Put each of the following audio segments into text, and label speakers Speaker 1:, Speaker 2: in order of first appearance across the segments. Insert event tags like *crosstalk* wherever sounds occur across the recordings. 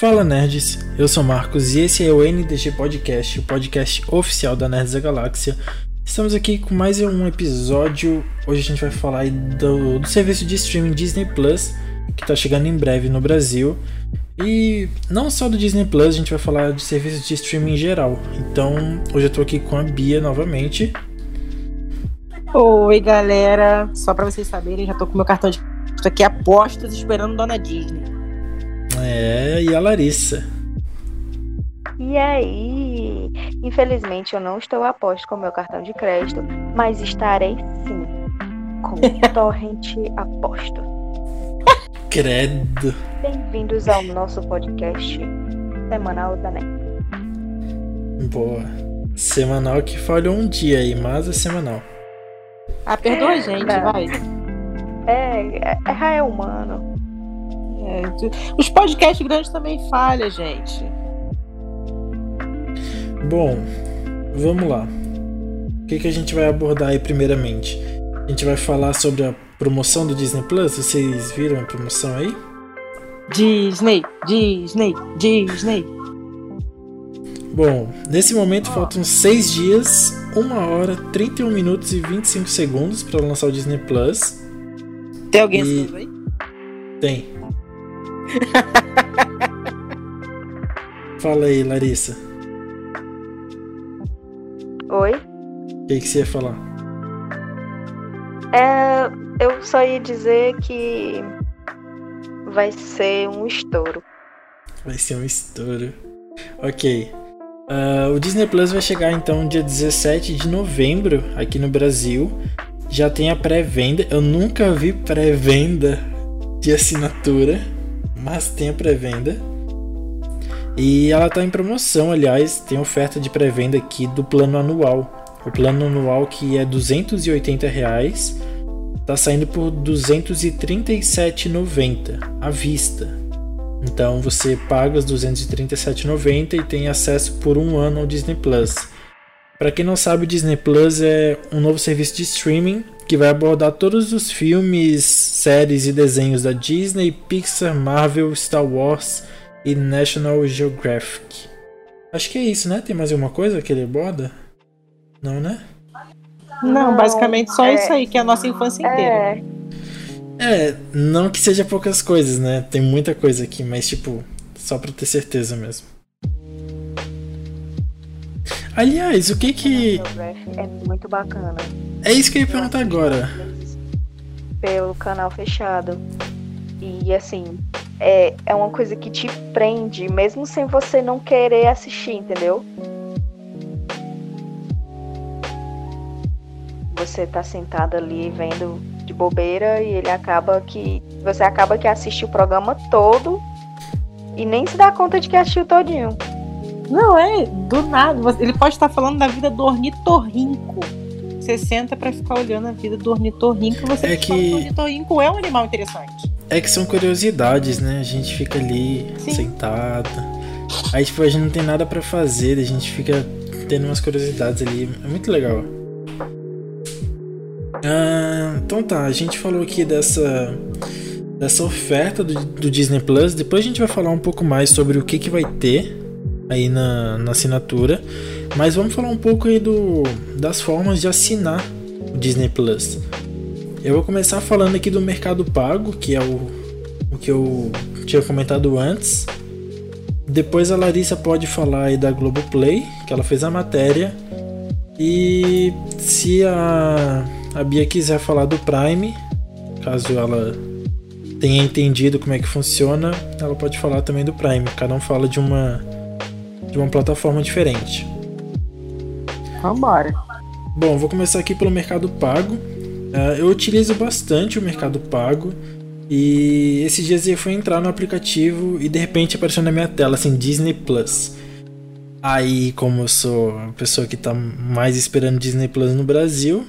Speaker 1: Fala nerds, eu sou Marcos e esse é o NDG Podcast, o podcast oficial da Nerds da Galáxia. Estamos aqui com mais um episódio. Hoje a gente vai falar do, do serviço de streaming Disney Plus, que está chegando em breve no Brasil. E não só do Disney Plus, a gente vai falar de serviços de streaming em geral. Então, hoje eu tô aqui com a Bia novamente.
Speaker 2: Oi, galera. Só para vocês saberem, já tô com meu cartão de aqui apostas esperando Dona Disney.
Speaker 1: É, e a Larissa.
Speaker 3: E aí? Infelizmente eu não estou a posto com meu cartão de crédito, mas estarei sim com o *laughs* Torrent Aposto.
Speaker 1: Credo.
Speaker 3: Bem-vindos ao nosso podcast semanal da NET.
Speaker 1: Boa. Semanal que falhou um dia aí, mas é semanal.
Speaker 2: Ah, perdoa a gente,
Speaker 3: Tá.
Speaker 2: vai.
Speaker 3: É, é, é humano.
Speaker 2: É, os podcasts grandes também falham, gente.
Speaker 1: Bom, vamos lá. O que, que a gente vai abordar aí primeiramente? A gente vai falar sobre a promoção do Disney Plus. Vocês viram a promoção aí?
Speaker 2: Disney, Disney, Disney.
Speaker 1: Bom, nesse momento faltam 6 dias, 1 hora, 31 minutos e 25 segundos para lançar o Disney Plus.
Speaker 2: Tem alguém
Speaker 1: E-
Speaker 2: assistindo aí?
Speaker 1: Tem. *laughs* Fala aí, Larissa.
Speaker 3: Oi?
Speaker 1: O que, que você ia falar?
Speaker 3: É, eu só ia dizer que vai ser um estouro.
Speaker 1: Vai ser um estouro. Ok. Ah, o Disney Plus vai chegar então dia 17 de novembro aqui no Brasil. Já tem a pré-venda. Eu nunca vi pré-venda de assinatura, mas tem a pré-venda. E ela tá em promoção, aliás, tem oferta de pré-venda aqui do plano anual. O plano anual que é 280 reais, tá saindo por R$ 237,90 à vista. Então você paga os 237,90 e tem acesso por um ano ao Disney Plus. Para quem não sabe, o Disney Plus é um novo serviço de streaming que vai abordar todos os filmes, séries e desenhos da Disney, Pixar, Marvel, Star Wars e National Geographic. Acho que é isso, né? Tem mais alguma coisa que ele aborda? Não, né?
Speaker 2: Não, basicamente só
Speaker 3: é-
Speaker 2: isso aí, que é a nossa infância inteira.
Speaker 3: É,
Speaker 1: É, não que seja poucas coisas, né? Tem muita coisa aqui, mas tipo, só pra ter certeza mesmo. Aliás, o que que.
Speaker 3: Geographic é muito bacana.
Speaker 1: É isso que eu ia perguntar agora.
Speaker 3: Pelo canal fechado. E assim, é, é uma coisa que te prende, mesmo sem você não querer assistir, entendeu? Você tá sentado ali vendo de bobeira e ele acaba que. Você acaba que assiste o programa todo e nem se dá conta de que assistiu todinho.
Speaker 2: Não, é, do nada. Ele pode estar falando da vida do ornitorrinco. Você senta pra ficar olhando a vida do ornitorrinco e você
Speaker 1: É que-
Speaker 2: o ornitorrinco é um animal interessante.
Speaker 1: É que são curiosidades, né? A gente fica ali
Speaker 2: Sim.
Speaker 1: sentado. Aí, tipo, a gente não tem nada pra fazer, a gente fica tendo umas curiosidades ali. É muito legal. Ah, então tá, a gente falou aqui dessa, dessa oferta do, do Disney Plus. Depois a gente vai falar um pouco mais sobre o que, que vai ter aí na, na assinatura. Mas vamos falar um pouco aí do, das formas de assinar o Disney Plus. Eu vou começar falando aqui do Mercado Pago, que é o, o que eu tinha comentado antes. Depois a Larissa pode falar aí da Globoplay, que ela fez a matéria. E se a, a Bia quiser falar do Prime, caso ela tenha entendido como é que funciona, ela pode falar também do Prime. Cada um fala de uma, de uma plataforma diferente.
Speaker 2: Vambora.
Speaker 1: Bom, vou começar aqui pelo Mercado Pago. Ah, eu utilizo bastante o Mercado Pago. E esses dias eu fui entrar no aplicativo e de repente apareceu na minha tela assim Disney Plus. Aí, como eu sou a pessoa que tá mais esperando Disney Plus no Brasil,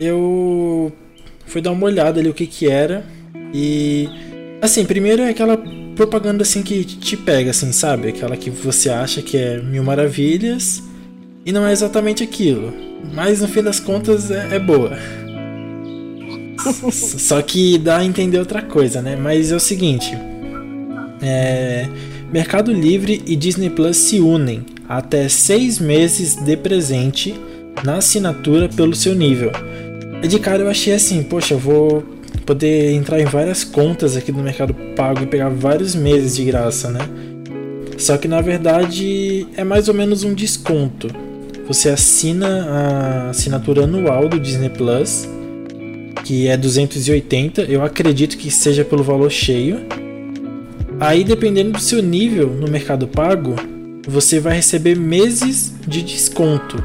Speaker 1: eu fui dar uma olhada ali o que que era. E assim, primeiro é aquela propaganda assim que te pega assim, sabe? Aquela que você acha que é mil maravilhas e não é exatamente aquilo. Mas no fim das contas é, é boa. *laughs* Só que dá a entender outra coisa, né? Mas é o seguinte: É, Mercado Livre e Disney Plus se unem até seis meses de presente na assinatura pelo seu nível. E de cara eu achei assim, poxa, eu vou poder entrar em várias contas aqui do Mercado Pago e pegar vários meses de graça, né? Só que na verdade é mais ou menos um desconto. Você assina a assinatura anual do Disney Plus, que é 280, eu acredito que seja pelo valor cheio. Aí dependendo do seu nível no Mercado Pago, você vai receber meses de desconto.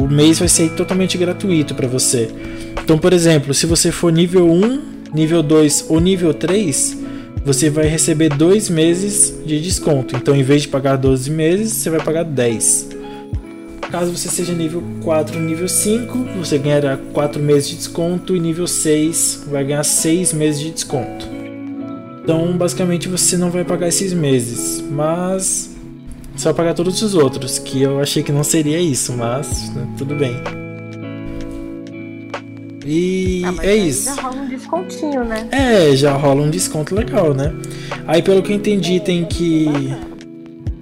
Speaker 1: O mês vai ser totalmente gratuito para você. Então, por exemplo, se você for nível 1, nível 2 ou nível 3, você vai receber dois meses de desconto. Então, em vez de pagar 12 meses, você vai pagar 10. Caso você seja nível 4 nível 5, você ganhará 4 meses de desconto. E nível 6 vai ganhar 6 meses de desconto. Então, basicamente, você não vai pagar esses meses. Mas você vai pagar todos os outros. Que eu achei que não seria isso, mas né, tudo bem. E
Speaker 2: Ah,
Speaker 1: é isso.
Speaker 2: Já rola um descontinho, né?
Speaker 1: É, já rola um desconto legal, né? Aí pelo que eu entendi tem que.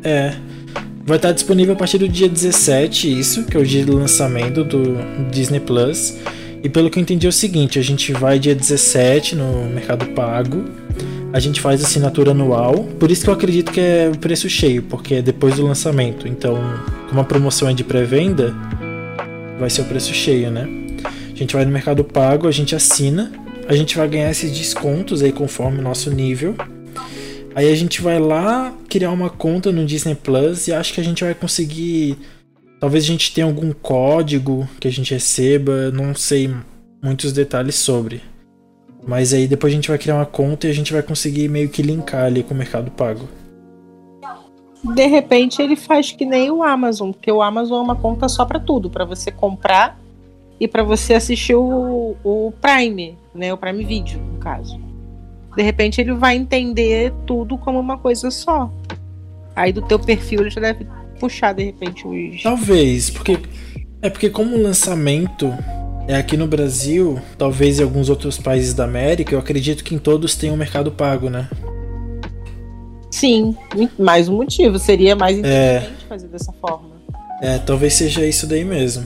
Speaker 1: É. Vai estar disponível a partir do dia 17, isso, que é o dia do lançamento do Disney Plus. E pelo que eu entendi é o seguinte, a gente vai dia 17 no Mercado Pago. A gente faz assinatura anual. Por isso que eu acredito que é o preço cheio, porque é depois do lançamento. Então, como a promoção é de pré-venda, vai ser o preço cheio, né? A gente vai no Mercado Pago, a gente assina, a gente vai ganhar esses descontos aí conforme o nosso nível. Aí a gente vai lá criar uma conta no Disney Plus e acho que a gente vai conseguir. Talvez a gente tenha algum código que a gente receba, não sei muitos detalhes sobre. Mas aí depois a gente vai criar uma conta e a gente vai conseguir meio que linkar ali com o Mercado Pago.
Speaker 2: De repente ele faz que nem o Amazon, porque o Amazon é uma conta só para tudo, para você comprar e para você assistir o, o Prime, né, o Prime Video, no caso. De repente ele vai entender tudo como uma coisa só. Aí do teu perfil ele já deve puxar de repente os
Speaker 1: Talvez, porque é porque como o lançamento é aqui no Brasil, talvez em alguns outros países da América, eu acredito que em todos tem um Mercado Pago, né?
Speaker 2: Sim, mais um motivo. Seria mais
Speaker 1: É.
Speaker 2: inteligente fazer dessa forma.
Speaker 1: É, talvez seja isso daí mesmo.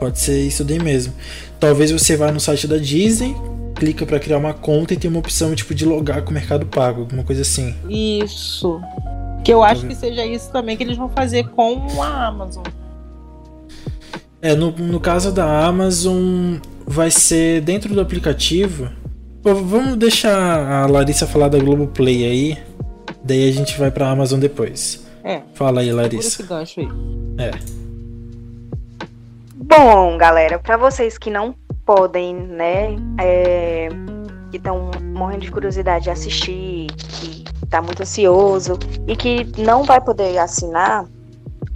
Speaker 1: Pode ser isso daí mesmo. Talvez você vá no site da Disney, clica pra criar uma conta e tem uma opção tipo de logar com o Mercado Pago, alguma coisa assim.
Speaker 2: Isso. Que eu acho que seja isso também que eles vão fazer com a Amazon.
Speaker 1: É, no, no caso da Amazon, vai ser dentro do aplicativo. Pô, vamos deixar a Larissa falar da Globoplay aí. Daí a gente vai pra Amazon depois.
Speaker 2: É,
Speaker 1: Fala aí, Larissa.
Speaker 2: esse gancho aí.
Speaker 1: É.
Speaker 3: Bom, galera, para vocês que não podem, né, é, que estão morrendo de curiosidade de assistir, que tá muito ansioso e que não vai poder assinar,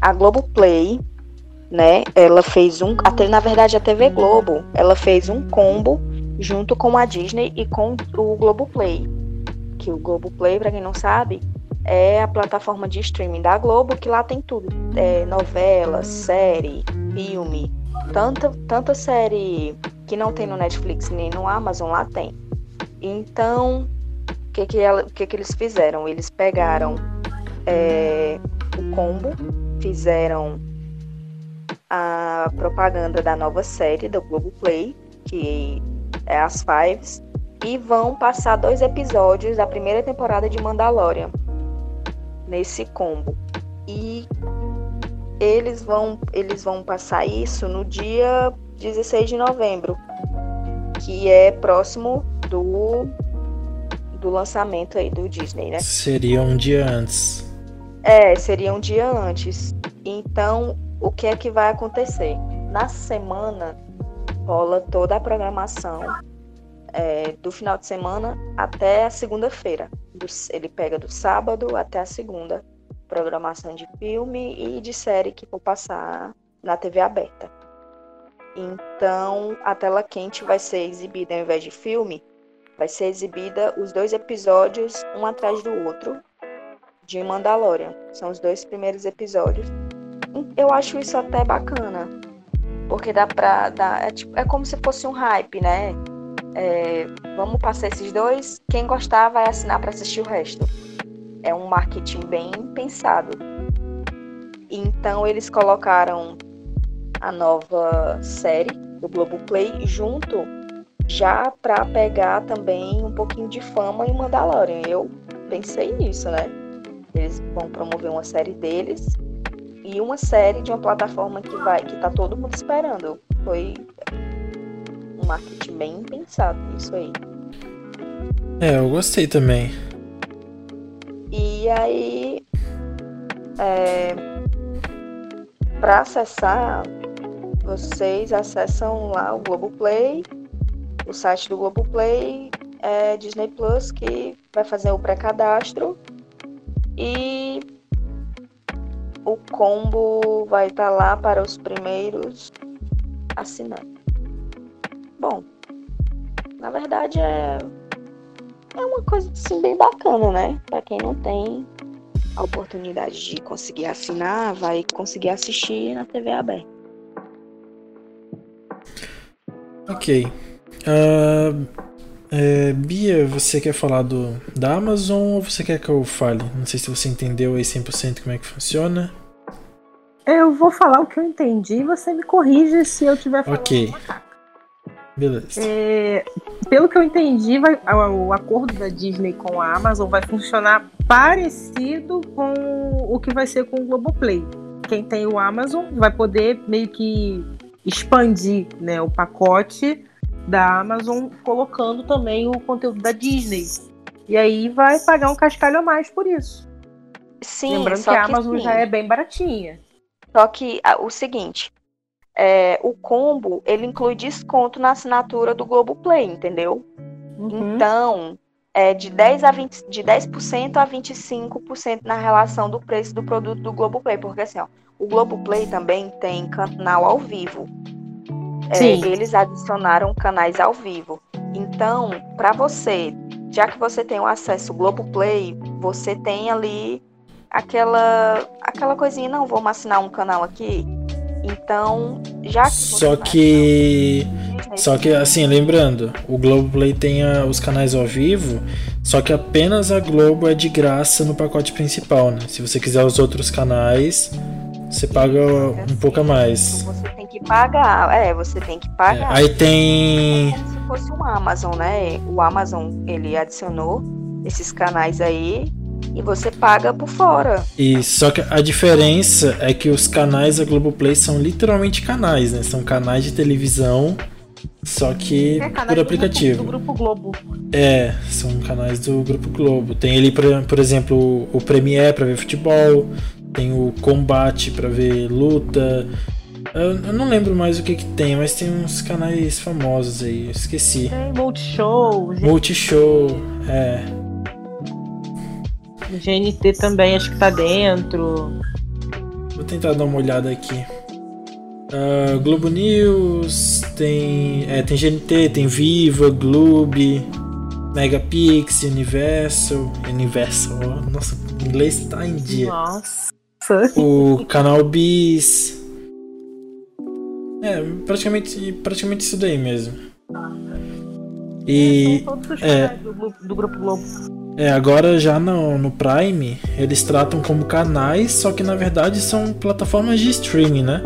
Speaker 3: a Globoplay, né, ela fez um, até na verdade a TV Globo, ela fez um combo junto com a Disney e com o Globoplay, que o Globoplay, para quem não sabe, é a plataforma de streaming da Globo, que lá tem tudo, é, novela, série, filme, tanta, tanta série que não tem no Netflix nem no Amazon, lá tem. Então, o que que, que que eles fizeram? Eles pegaram é, o combo, fizeram a propaganda da nova série do Globoplay, que é as Fives, e vão passar dois episódios da primeira temporada de Mandalorian nesse combo. E eles vão eles vão passar isso no dia 16 de novembro, que é próximo do do lançamento aí do Disney, né?
Speaker 1: Seria um dia antes.
Speaker 3: É, seria um dia antes. Então, o que é que vai acontecer? Na semana rola toda a programação é, do final de semana até a segunda-feira. Ele pega do sábado até a segunda. Programação de filme e de série que for passar na TV aberta. Então, a tela quente vai ser exibida ao invés de filme, vai ser exibida os dois episódios um atrás do outro de Mandalorian. São os dois primeiros episódios. Eu acho isso até bacana. Porque dá pra. Dá, é, tipo, é como se fosse um hype, né? é, vamos passar esses dois, quem gostar vai assinar para assistir o resto. É um marketing bem pensado. Então eles colocaram a nova série do Globoplay junto já para pegar também um pouquinho de fama em Mandalorian. Eu pensei nisso, né? Eles vão promover uma série deles e uma série de uma plataforma que vai que tá todo mundo esperando. Foi um marketing bem pensado nisso aí.
Speaker 1: É, eu gostei também.
Speaker 3: E aí, é, para acessar, vocês acessam lá o Globoplay, o site do Globoplay, é Disney Plus, que vai fazer o pré-cadastro e o combo vai estar tá lá para os primeiros assinantes. Bom, na verdade é, é uma coisa assim bem bacana, né? Para quem não tem a oportunidade de conseguir assinar, vai conseguir assistir na TV aberta.
Speaker 1: Ok. Uh, é, Bia, você quer falar do, da Amazon ou você quer que eu fale? Não sei se você entendeu aí 100% como é que funciona.
Speaker 2: Eu vou falar o que eu entendi e você me corrige se eu tiver falando
Speaker 1: Ok. Beleza.
Speaker 2: É, pelo que eu entendi, vai, o acordo da Disney com a Amazon vai funcionar parecido com o que vai ser com o Globoplay. Quem tem o Amazon vai poder meio que expandir né, o pacote da Amazon, colocando também o conteúdo da Disney. E aí vai pagar um cascalho a mais por isso.
Speaker 3: Sim,
Speaker 2: Lembrando que a Amazon já é bem baratinha.
Speaker 3: Só que o seguinte, é, o combo ele inclui desconto na assinatura do Globoplay, entendeu? Uhum. Então, é de 10 a 20, de 10% a 25% na relação do preço do produto do Globoplay, porque assim, ó, o Globoplay também tem canal ao vivo. É, eles adicionaram canais ao vivo. Então, para você, já que você tem o acesso ao Globoplay, você tem ali aquela aquela coisinha, não, vamos assinar um canal aqui. Então, já que
Speaker 1: Só que só que assim, lembrando, o Globoplay tem a, os canais ao vivo, só que apenas a Globo é de graça no pacote principal, né? Se você quiser os outros canais, você paga um pouco a mais.
Speaker 3: Você tem que pagar, é, você tem que pagar.
Speaker 1: É, aí tem.
Speaker 3: É como se fosse um Amazon, né? O Amazon ele adicionou esses canais aí e você paga por fora.
Speaker 1: E só que a diferença é que os canais da Globoplay são literalmente canais, né? São canais de televisão, só que é, por aplicativo.
Speaker 2: Do grupo, do grupo Globo.
Speaker 1: É, são canais do Grupo Globo. Tem ali, por, por exemplo, o Premiere para ver futebol, tem o combate para ver luta. Eu, eu, não lembro mais o que que tem, mas tem uns canais famosos aí, eu esqueci.
Speaker 2: Tem Multishow.
Speaker 1: Multishow, é.
Speaker 2: GNT também acho que tá dentro.
Speaker 1: Vou tentar dar uma olhada aqui. Uh, Globo News, tem, é, tem GNT, tem Viva, Globo, Megapix, Universal. Universal, nossa, o inglês tá em dia.
Speaker 2: Nossa
Speaker 1: o canal Bis. É, praticamente, praticamente isso daí mesmo.
Speaker 2: E. É, todos os é, do, do Grupo Globo.
Speaker 1: É, agora já no, no Prime, eles tratam como canais, só que na verdade são plataformas de streaming, né?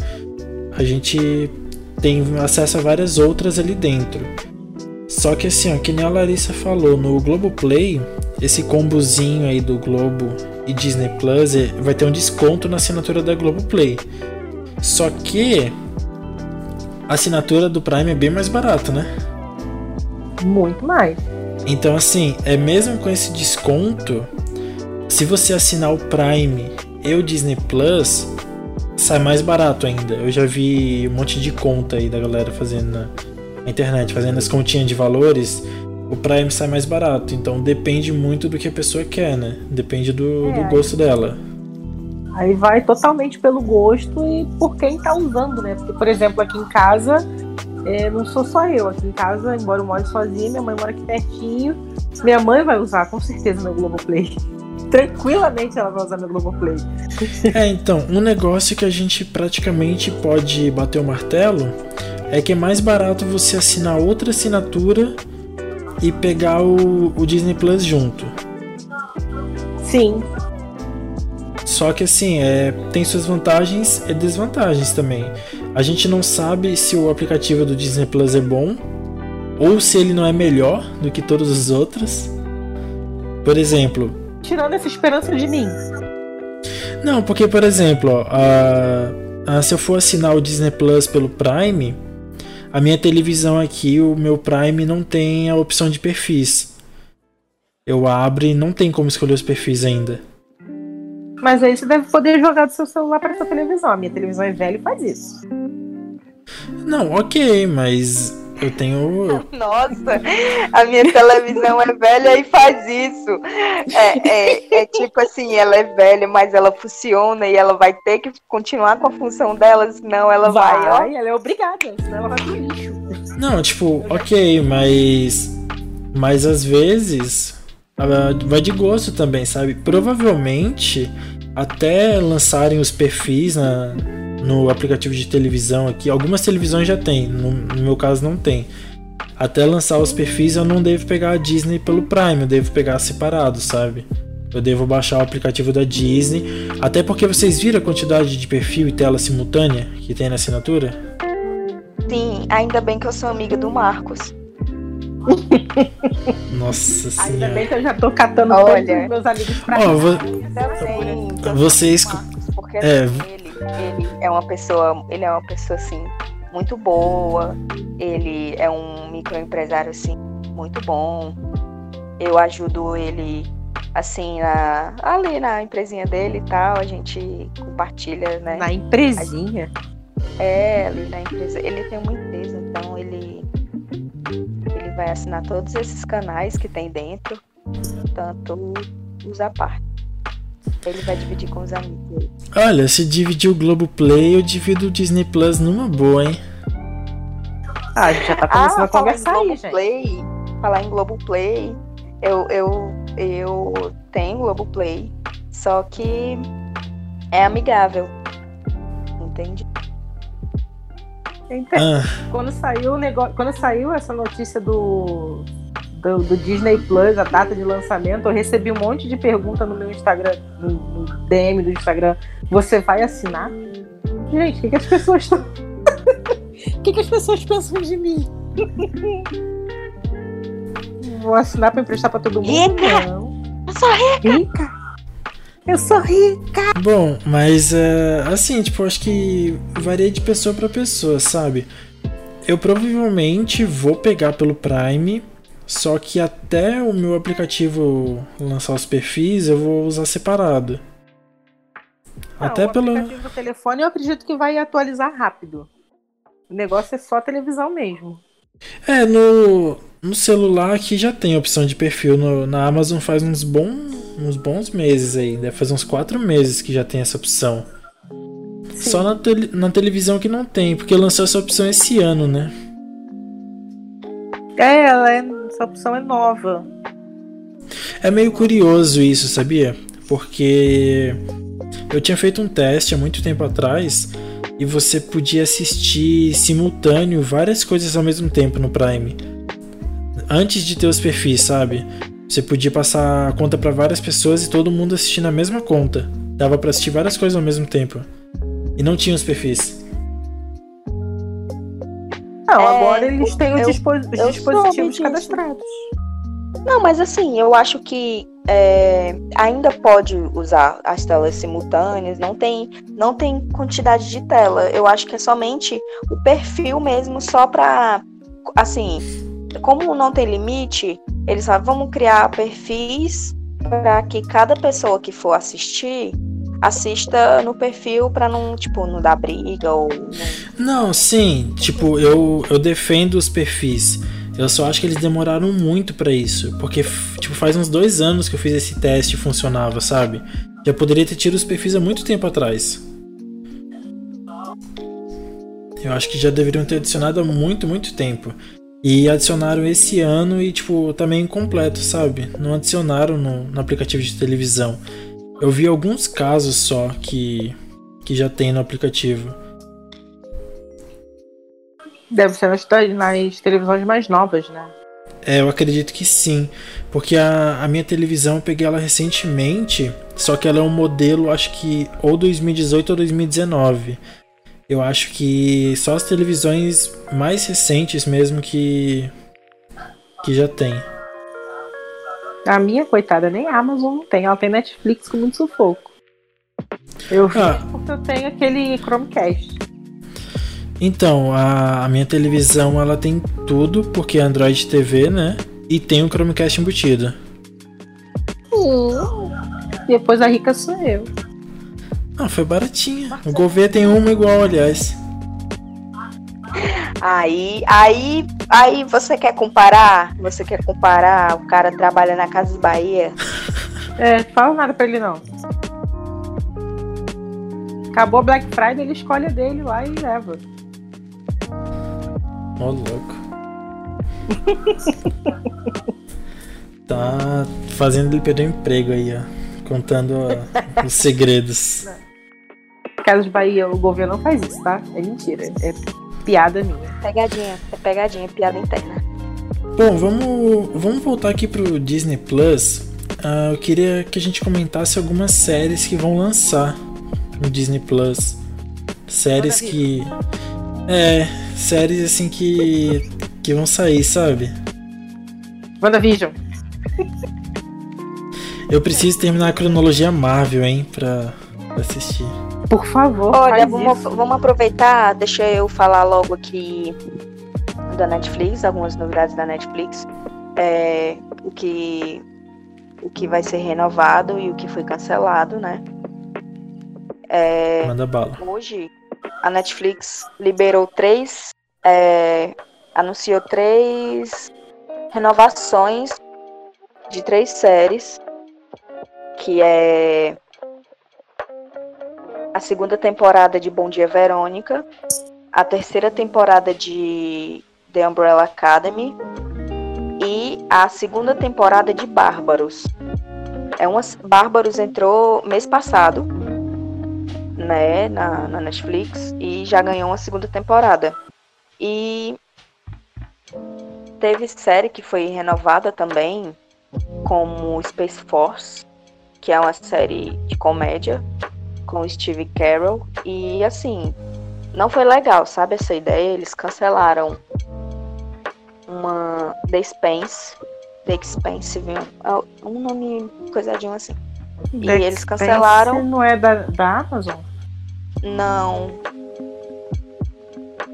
Speaker 1: A gente tem acesso a várias outras ali dentro. Só que assim, ó, que nem a Larissa falou, no Globoplay, esse combozinho aí do Globo e Disney Plus é, vai ter um desconto na assinatura da Globoplay. Só que a assinatura do Prime é bem mais barata, né?
Speaker 2: Muito mais.
Speaker 1: Então, assim, é mesmo com esse desconto, se você assinar o Prime e o Disney Plus, sai mais barato ainda. Eu já vi um monte de conta aí da galera fazendo na internet, fazendo as continhas de valores o Prime sai mais barato. Então depende muito do que a pessoa quer, né? Depende do, é, do gosto dela.
Speaker 2: Aí vai totalmente pelo gosto e por quem tá usando, né? Porque, por exemplo, aqui em casa, é, não sou só eu. Aqui em casa, embora eu more sozinha, minha mãe mora aqui pertinho. Minha mãe vai usar com certeza meu Globoplay. *laughs* Tranquilamente ela vai usar meu Globoplay.
Speaker 1: É, então, um negócio que a gente praticamente pode bater o martelo é que é mais barato você assinar outra assinatura e pegar o, o Disney Plus junto.
Speaker 2: Sim.
Speaker 1: Só que assim, é, tem suas vantagens e desvantagens também. A gente não sabe se o aplicativo do Disney Plus é bom ou se ele não é melhor do que todos os outros. Por exemplo.
Speaker 2: Tirando essa esperança de mim.
Speaker 1: Não, porque, por exemplo, ó, a, a, se eu for assinar o Disney Plus pelo Prime, a minha televisão aqui, o meu Prime não tem a opção de perfis. Eu abro e não tem como escolher os perfis ainda.
Speaker 2: Mas aí você deve poder jogar do seu celular para sua televisão. A minha televisão é velha e faz isso.
Speaker 1: Não, ok, mas eu tenho. *laughs*
Speaker 3: Nossa, a minha televisão é velha e faz isso. É, é, é, tipo assim, ela é velha, mas ela funciona e ela vai ter que continuar com a função dela, senão ela vai.
Speaker 2: vai ó. ela é obrigada, senão ela vai pro lixo.
Speaker 1: Não, tipo, ok, mas. Mas às vezes. Vai de gosto também, sabe? Provavelmente, até lançarem os perfis na, no aplicativo de televisão aqui. Algumas televisões já tem, no, no, meu caso não tem. Até lançar os perfis eu não devo pegar a Disney pelo Prime, eu devo pegar separado, sabe? Eu devo baixar o aplicativo da Disney, até porque vocês viram a quantidade de perfil e tela simultânea que tem na assinatura?
Speaker 3: Sim, ainda bem que eu sou amiga do Marcos.
Speaker 1: Nossa senhora.
Speaker 2: Ainda bem que eu já tô catando Olha, todos meus amigos pra oh,
Speaker 1: vo... Vocês.
Speaker 3: Porque é... Assim, ele ele é uma pessoa, ele é uma pessoa assim muito boa. Ele é um microempresário assim muito bom. Eu ajudo ele assim na, ali na empresinha dele e tal. A gente compartilha, né?
Speaker 2: Na empresinha.
Speaker 3: É, ali na empresa. Ele tem uma empresa, então ele vai assinar todos esses canais que tem dentro, tanto os à parte. Ele vai dividir com os amigos.
Speaker 1: Olha, se dividir o Globoplay, eu divido o Disney Plus numa boa, hein?
Speaker 2: Ah, a gente já tá começando ah, a conversar aí,
Speaker 3: Globoplay, gente. Falar em Globoplay, eu, eu, eu tenho Globoplay, só que é amigável. Entende?
Speaker 2: Então, ah. quando saiu o negócio, quando saiu essa notícia do do, do, Disney Plus, a data de lançamento, eu recebi um monte de pergunta no meu Instagram, no, no DM do Instagram. Você vai assinar? Gente, o que, que as pessoas estão. O que, que as pessoas pensam de mim? Vou assinar pra emprestar pra todo mundo?
Speaker 3: Rica!
Speaker 2: Não.
Speaker 3: Eu sou rica!
Speaker 2: Rica! Eu sou rica!
Speaker 1: Bom, mas uh, assim, tipo, acho que varia de pessoa para pessoa, sabe? Eu provavelmente vou pegar pelo Prime só que até o meu aplicativo lançar os perfis, eu vou usar separado.
Speaker 2: Não, até o pelo aplicativo do telefone eu acredito que vai atualizar rápido. O negócio é só televisão mesmo.
Speaker 1: É, no, no celular aqui já tem opção de perfil. No, na Amazon faz uns, bom, uns bons meses aí. Deve fazer uns quatro meses que já tem essa opção. Sim. Só na, te, na televisão que não tem, porque lançou essa opção esse ano, né?
Speaker 2: É, ela é essa opção é nova.
Speaker 1: É meio curioso isso, sabia? Porque eu tinha feito um teste há muito tempo atrás e você podia assistir simultâneo várias coisas ao mesmo tempo no Prime. Antes de ter os perfis, sabe? Você podia passar a conta para várias pessoas e todo mundo assistir na mesma conta. Dava para assistir várias coisas ao mesmo tempo. E não tinha os perfis.
Speaker 2: Não, é, agora eles têm os, dispo os dispositivos cadastrados.
Speaker 3: Não, mas assim, eu acho que é, ainda pode usar as telas simultâneas, não tem, não tem quantidade de tela. Eu acho que é somente o perfil mesmo, só para assim, como não tem limite, eles falam, vamos criar perfis para que cada pessoa que for assistir assista no perfil para não, tipo, não dar briga ou.
Speaker 1: Não, não sim, tipo, eu, eu defendo os perfis. Eu só acho que eles demoraram muito para isso. Porque, tipo, faz uns dois anos que eu fiz esse teste e funcionava, sabe? Já poderia ter tido os perfis há muito tempo atrás. Eu acho que já deveriam ter adicionado há muito, muito tempo. E adicionaram esse ano e, tipo, meio incompleto, sabe? Não adicionaram no, no aplicativo de televisão. Eu vi alguns casos só que, que já tem no aplicativo.
Speaker 2: Deve ser nas, nas televisões mais novas, né?
Speaker 1: É, eu acredito que sim. Porque a, a minha televisão eu peguei ela recentemente, só que ela é um modelo, acho que ou 2018 ou 2019. Eu acho que só as televisões mais recentes mesmo que que já tem.
Speaker 2: A minha, coitada, nem a Amazon não tem. Ela tem Netflix com muito sufoco. Eu ah. porque eu tenho aquele Chromecast.
Speaker 1: Então, a, a, minha televisão ela tem tudo, porque é Android TV, né? E tem o Chromecast embutido.
Speaker 2: Hum. Depois a rica sou eu.
Speaker 1: Ah, foi baratinha. O Gouveia tem uma igual, aliás.
Speaker 3: Aí, aí, aí você quer comparar? Você quer comparar o cara trabalha na Casa Bahia? *laughs*
Speaker 2: É, fala nada pra ele não. Acabou Black Friday, ele escolhe a dele lá e leva.
Speaker 1: Ó, oh, louco. *laughs* tá fazendo ele perder o emprego aí, ó. Contando ó, os segredos.
Speaker 2: Casa de Bahia, o governo não faz isso, tá? É mentira. É piada minha.
Speaker 3: Pegadinha, é pegadinha, é piada interna.
Speaker 1: Bom, vamos, vamos voltar aqui pro Disney Plus. Uh, eu queria que a gente comentasse algumas séries que vão lançar no Disney Plus. Séries que. É, séries assim que. que vão sair, sabe?
Speaker 2: WandaVision.
Speaker 1: Eu preciso terminar a cronologia Marvel, hein, pra, pra assistir.
Speaker 2: Por favor.
Speaker 3: Olha, vamos, vamos aproveitar, deixa eu falar logo aqui da Netflix, algumas novidades da Netflix. É, o que o que vai ser renovado e o que foi cancelado, né?
Speaker 1: É, Manda bala.
Speaker 3: Hoje a Netflix liberou três, é, anunciou três renovações de três séries, que é a segunda temporada de Bom Dia Verônica, a terceira temporada de The Umbrella Academy e a segunda temporada de Bárbaros. É uma Bárbaros entrou mês passado, né, na, na Netflix e já ganhou uma segunda temporada. E teve série que foi renovada também, como Space Force, que é uma série de comédia com o Steve Carell. E assim, não foi legal, sabe? Essa ideia. Eles cancelaram uma The Spence. The Expensive, um, um nome coisadinho assim. The e eles cancelaram.
Speaker 2: Não é da, da Amazon?
Speaker 3: Não.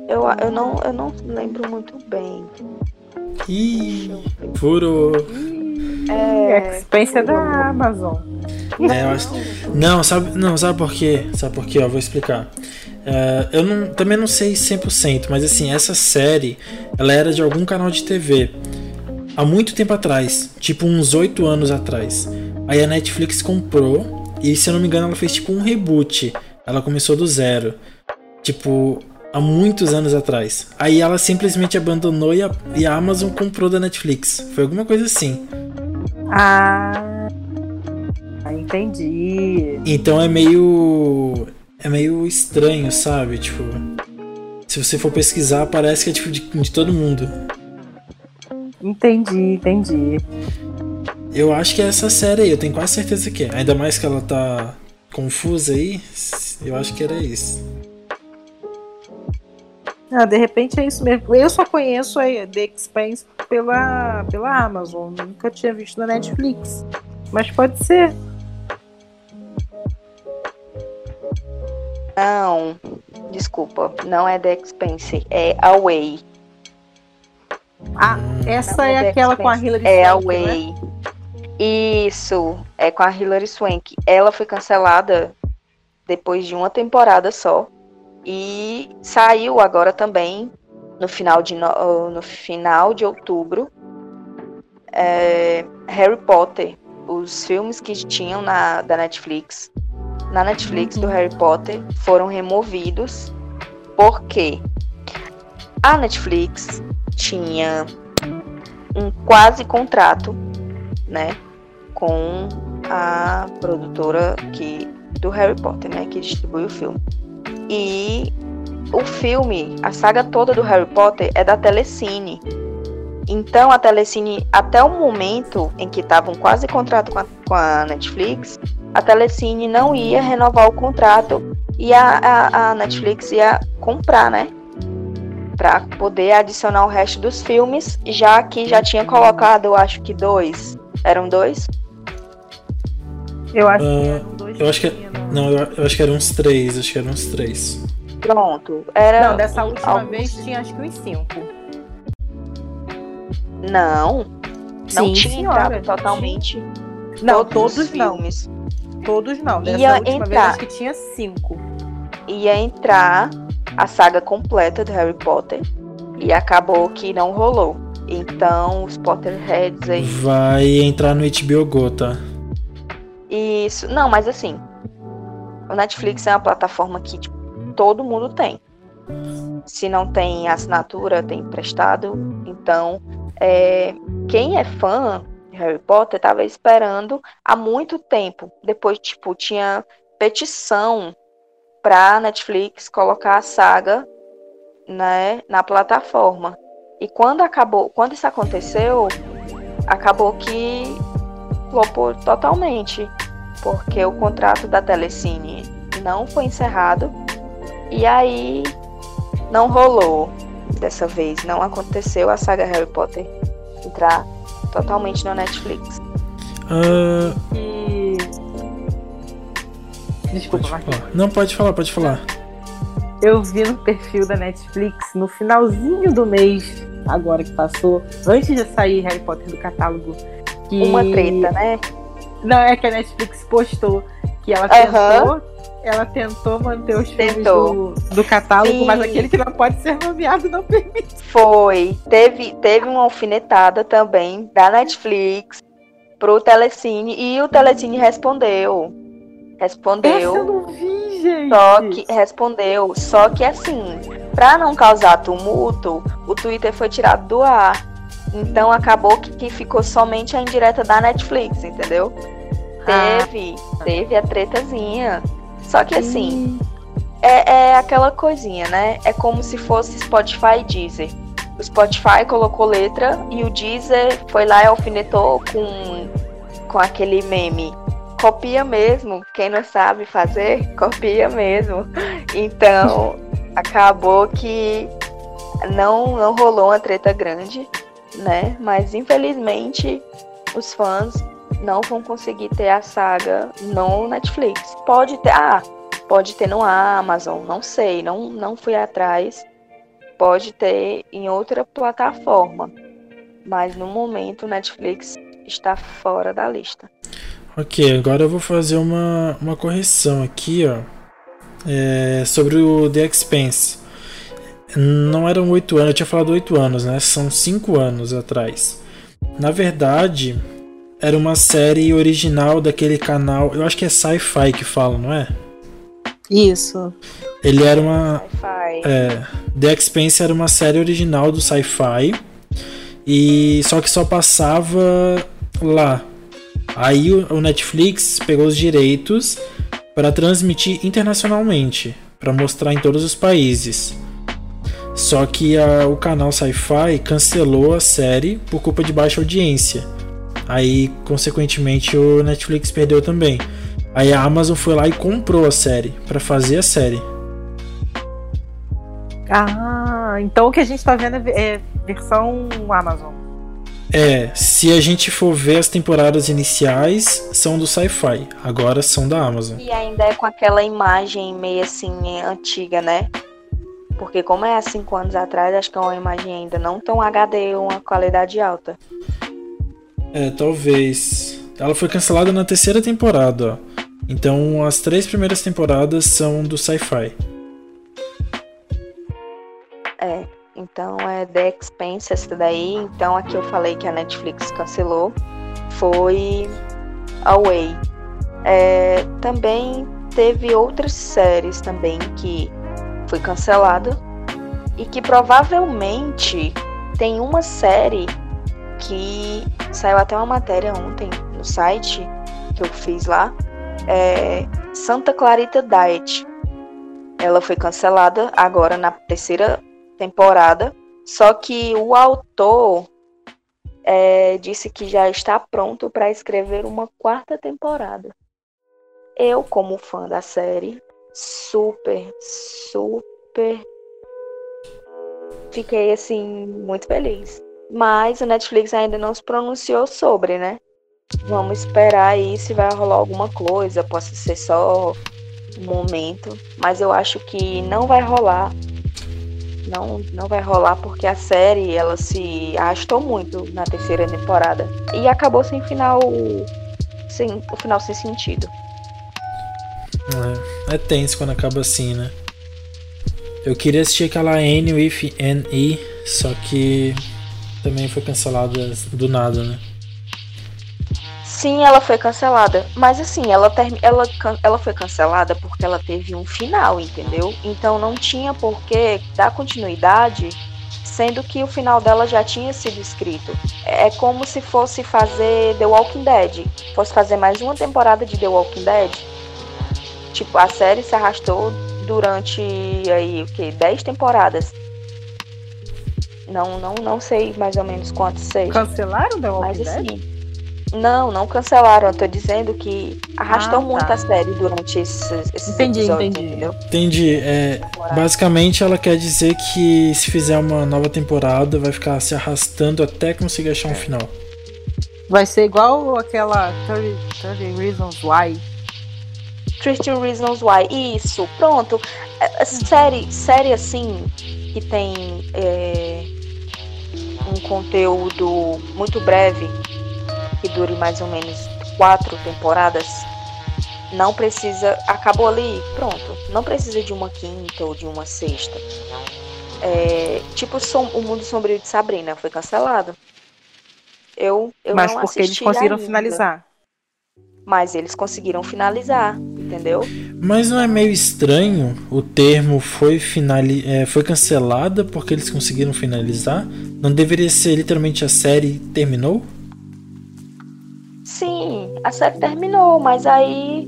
Speaker 3: Eu, eu, não, eu não lembro muito bem.
Speaker 1: Ih, furou.
Speaker 2: É, é da Amazon.
Speaker 1: É, acho... Não, sabe, não, sabe por quê? Sabe por quê? Eu vou explicar. Uh, eu não, também não sei 100%, mas assim, essa série ela era de algum canal de TV há muito tempo atrás, tipo uns 8 anos atrás. Aí a Netflix comprou e, se eu não me engano, ela fez tipo um reboot. Ela começou do zero. Tipo, há muitos anos atrás. Aí ela simplesmente abandonou e a, e a Amazon comprou da Netflix. Foi alguma coisa assim.
Speaker 2: Ah, entendi.
Speaker 1: Então é meio. É meio estranho, sabe? Tipo. Se você for pesquisar, parece que é tipo de, de todo mundo.
Speaker 2: Entendi, entendi.
Speaker 1: Eu acho que é essa série aí, eu tenho quase certeza que é. Ainda mais que ela tá confusa aí, eu acho que era isso.
Speaker 2: Ah, de repente é isso mesmo. Eu só conheço a The Expanse pela, pela Amazon, nunca tinha visto na Netflix. Mas pode ser.
Speaker 3: Não, desculpa, não é The Expense, é Away.
Speaker 2: Ah, essa é, é aquela com a Hilary
Speaker 3: É Away. Né? Isso, é com a Hilary Swank. Ela foi cancelada depois de uma temporada só. E saiu agora também no final de, no, no final de outubro é, Harry Potter, os filmes que tinham na da Netflix, na Netflix do Harry Potter foram removidos porque a Netflix tinha um quase contrato, né, com a produtora que do Harry Potter, né, que distribui o filme. E o filme, a saga toda do Harry Potter é da Telecine. Então a Telecine, até o momento em que estava um quase contrato com a, com a, Netflix, a Telecine não ia renovar o contrato e a, a, a Netflix ia comprar, né? Para poder adicionar o resto dos filmes, já que já tinha colocado, eu acho que dois. Eram dois?
Speaker 2: Eu acho
Speaker 1: Ah,
Speaker 2: que eram dois
Speaker 1: eu acho que- Não, eu, eu acho que eram uns três, acho que eram uns três.
Speaker 3: Pronto. Era.
Speaker 2: Não, dessa última
Speaker 3: alguns-
Speaker 2: vez tinha acho que uns cinco.
Speaker 3: Não, não
Speaker 2: Sim,
Speaker 3: tinha
Speaker 2: senhora.
Speaker 3: entrado totalmente
Speaker 2: Não,
Speaker 3: todos,
Speaker 2: todos
Speaker 3: os
Speaker 2: não.
Speaker 3: filmes.
Speaker 2: Todos não. Dessa
Speaker 3: Ia
Speaker 2: última vez
Speaker 3: entrar.
Speaker 2: acho que tinha cinco.
Speaker 3: Ia entrar a saga completa do Harry Potter e acabou que não rolou. Então, os Potterheads aí.
Speaker 1: Vai entrar no HBO Go, tá?
Speaker 3: Isso. Não, mas assim. O Netflix é uma plataforma que tipo, todo mundo tem. Se não tem assinatura, tem emprestado. Então, é, quem é fã de Harry Potter tava esperando há muito tempo. Depois, tipo, tinha petição pra Netflix colocar a saga né, na plataforma. E quando acabou, quando isso aconteceu, acabou que flopou totalmente, porque o contrato da Telecine não foi encerrado e aí não rolou dessa vez, não aconteceu a saga Harry Potter entrar totalmente na Netflix.
Speaker 1: Ah,
Speaker 2: E. Desculpa,
Speaker 1: pode falar. Não, pode falar, pode falar.
Speaker 2: Eu vi no perfil da Netflix no finalzinho do mês, agora que passou, antes de sair Harry Potter do catálogo. Que...
Speaker 3: Uma treta, né?
Speaker 2: Não, é que a Netflix postou que ela tentou. Ela tentou manter os
Speaker 3: Tentou.
Speaker 2: do, do catálogo,
Speaker 3: Sim.
Speaker 2: mas aquele que não pode ser nomeado não *laughs* permite.
Speaker 3: Foi. Teve, teve uma alfinetada também da Netflix pro Telecine e o Telecine respondeu. Respondeu.
Speaker 2: Essa eu não vi, gente.
Speaker 3: Só que respondeu, só que assim, pra não causar tumulto, o Twitter foi tirado do ar. Então acabou que, que ficou somente a indireta da Netflix, entendeu?
Speaker 2: Ah.
Speaker 3: Teve, teve a tretazinha. Só que assim, é, é aquela coisinha, né? É como se fosse Spotify e Deezer. O Spotify colocou letra e o Deezer foi lá e alfinetou com, com aquele meme. Copia mesmo, quem não sabe fazer, *laughs* copia mesmo. Então, acabou que não, não rolou uma treta grande, né? Mas infelizmente os fãs não vão conseguir ter a saga no Netflix. Pode ter, ah, pode ter no Amazon, não sei, não, não fui atrás. Pode ter em outra plataforma, mas no momento o Netflix está fora da lista.
Speaker 1: Ok, agora eu vou fazer uma, uma correção aqui, ó. É, sobre o The Expense. Não eram oito anos, eu tinha falado oito anos, né? São cinco anos atrás. Na verdade, era uma série original daquele canal. Eu acho que é Sci-Fi que fala, não é?
Speaker 2: Isso.
Speaker 1: Ele era uma.
Speaker 3: Sci-fi.
Speaker 1: É, The Expanse era uma série original do Sci-Fi e só que só passava lá. Aí o, o Netflix pegou os direitos para transmitir internacionalmente, para mostrar em todos os países. Só que a- o canal Sci-Fi cancelou a série por culpa de baixa audiência. Aí, consequentemente, o Netflix perdeu também. Aí a Amazon foi lá e comprou a série para fazer a série.
Speaker 2: Ah, então o que a gente tá vendo é é versão Amazon.
Speaker 1: É, se a gente for ver as temporadas iniciais, são do Sci-Fi, agora são da Amazon.
Speaker 3: E ainda é com aquela imagem meio assim antiga, né? Porque como é há cinco anos atrás, acho que é uma imagem ainda não tão HD, uma qualidade alta.
Speaker 1: É, talvez. Ela foi cancelada na terceira temporada. Então as três primeiras temporadas são do Sci-Fi.
Speaker 3: É, então é The Expense essa daí. Então aqui eu falei que a Netflix cancelou. Foi Away. É, também teve outras séries também que foi cancelada. E que provavelmente tem uma série que saiu até uma matéria ontem no site que eu fiz lá. É Santa Clarita Diet. Ela foi cancelada agora na terceira temporada. Só que o autor é, disse que já está pronto para escrever uma quarta temporada. Eu, como fã da série, super, super fiquei assim muito feliz. Mas o Netflix ainda não se pronunciou sobre, né? Vamos esperar aí se vai rolar alguma coisa, possa ser só um momento, mas eu acho que não vai rolar. Não, não vai rolar porque a série ela se arrastou muito na terceira temporada e acabou sem final sem o final sem sentido.
Speaker 1: É, é tenso quando acaba assim, né? Eu queria assistir aquela N with N-E, só que também foi cancelada do nada, né?
Speaker 3: Sim, ela foi cancelada. Mas assim, ela, term... ela, ela foi cancelada porque ela teve um final, entendeu? Então não tinha por que dar continuidade, sendo que o final dela já tinha sido escrito. É como se fosse fazer The Walking Dead. Fosse fazer mais uma temporada de The Walking Dead. Tipo, a série se arrastou durante aí o que 10 temporadas. Não, não, não sei mais ou menos quantos seis.
Speaker 2: Cancelaram The Walking
Speaker 3: Mas
Speaker 2: Dead?
Speaker 3: assim, não, não cancelaram. Eu tô dizendo que arrastou
Speaker 2: Ah,
Speaker 3: muito
Speaker 2: tá.
Speaker 3: a série durante esses, esses
Speaker 2: Entendi,
Speaker 3: episódios,
Speaker 2: entendi.
Speaker 3: entendeu?
Speaker 1: Entendi. É, basicamente ela quer dizer que se fizer uma nova temporada vai ficar se arrastando até conseguir achar um final.
Speaker 2: Vai ser igual aquela 30, 30 Reasons Why.
Speaker 3: 13 Reasons Why. Isso, pronto. É, é Série, série assim, que tem é, um conteúdo muito breve, que dure mais ou menos quatro temporadas, não precisa. Acabou ali, pronto. Não precisa de uma quinta ou de uma sexta. É, tipo Som- o Mundo Sombrio de Sabrina, foi cancelado. Eu, eu
Speaker 2: Mas
Speaker 3: não
Speaker 2: porque eles conseguiram
Speaker 3: ainda,
Speaker 2: finalizar.
Speaker 3: Mas eles conseguiram finalizar, entendeu?
Speaker 1: Mas não é meio estranho o termo foi, finali é, foi cancelada porque eles conseguiram finalizar? Não deveria ser literalmente a série terminou?
Speaker 3: Sim, a série terminou, mas aí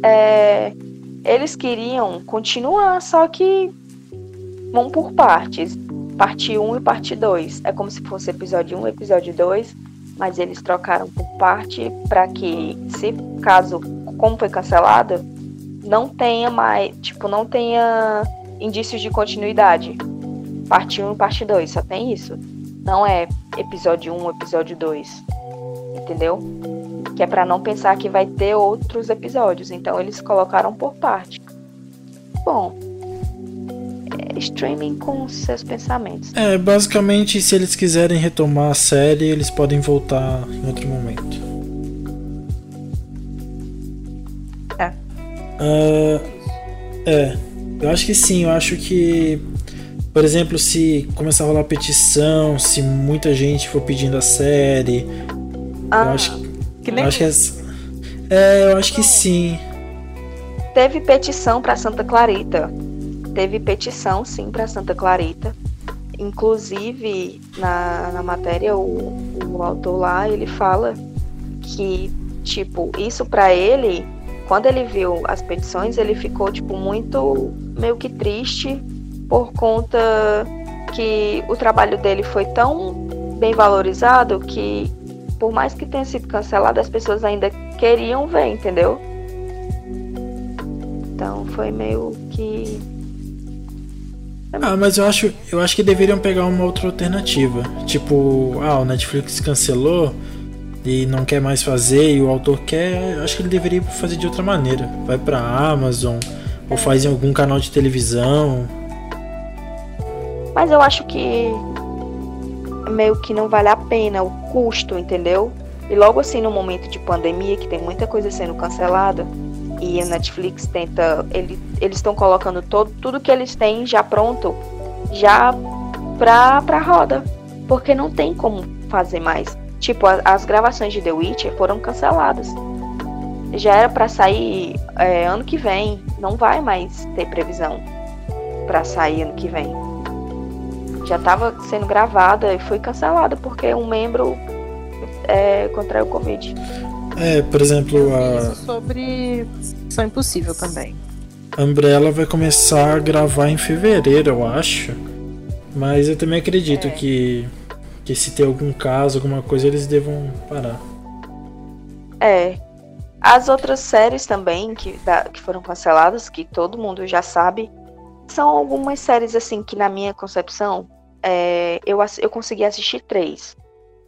Speaker 3: é, eles queriam continuar, só que vão por partes. Parte 1 e parte 2. É como se fosse episódio 1 e episódio 2, mas eles trocaram por parte para que, se caso, como foi cancelada, não tenha mais, tipo, não tenha indícios de continuidade. Parte 1 e parte 2, só tem isso. Não é episódio 1, episódio 2. Entendeu? que é para não pensar que vai ter outros episódios. Então eles colocaram por parte. Bom, é streaming com seus pensamentos.
Speaker 1: É, basicamente, se eles quiserem retomar a série, eles podem voltar em outro momento.
Speaker 2: É.
Speaker 1: Ah, é, eu acho que sim, eu acho que, por exemplo, se começar a rolar petição, se muita gente for pedindo a série,
Speaker 3: Ah,
Speaker 1: eu acho,
Speaker 2: Que
Speaker 1: eu
Speaker 2: nem
Speaker 1: acho que as- é, eu acho que sim.
Speaker 3: teve petição para Santa Clarita. Teve petição, sim, para Santa Clarita. Inclusive, na, na matéria, o, o autor lá, ele fala que, tipo, isso para ele, quando ele viu as petições, ele ficou, tipo, muito meio que triste por conta que o trabalho dele foi tão bem valorizado que, por mais que tenha sido cancelado, as pessoas ainda queriam ver, entendeu? Então foi meio que.
Speaker 1: Ah, mas eu acho, eu acho que deveriam pegar uma outra alternativa. Tipo, ah, o Netflix cancelou e não quer mais fazer e o autor quer, acho que ele deveria fazer de outra maneira. Vai pra Amazon ou faz em algum canal de televisão.
Speaker 3: Mas eu acho que meio que não vale a pena o custo, entendeu? E logo assim no momento de pandemia, que tem muita coisa sendo cancelada, e a Netflix tenta. Ele, eles estão colocando todo, tudo que eles têm já pronto, já pra, pra roda. Porque não tem como fazer mais. Tipo, as gravações de The Witcher foram canceladas. Já era pra sair é, ano que vem. Não vai mais ter previsão pra sair ano que vem já estava sendo gravada e foi cancelada porque um membro é, contraiu Covid.
Speaker 1: É, por exemplo, a
Speaker 2: sobre Missão Impossível também.
Speaker 1: Umbrella vai começar a gravar em fevereiro, eu acho. Mas eu também acredito
Speaker 2: É.
Speaker 1: que Que se tem algum caso, alguma coisa, eles devam parar.
Speaker 3: É. As outras séries também que, da, que foram canceladas, que todo mundo já sabe, são algumas séries assim que na minha concepção é, eu, eu consegui assistir três.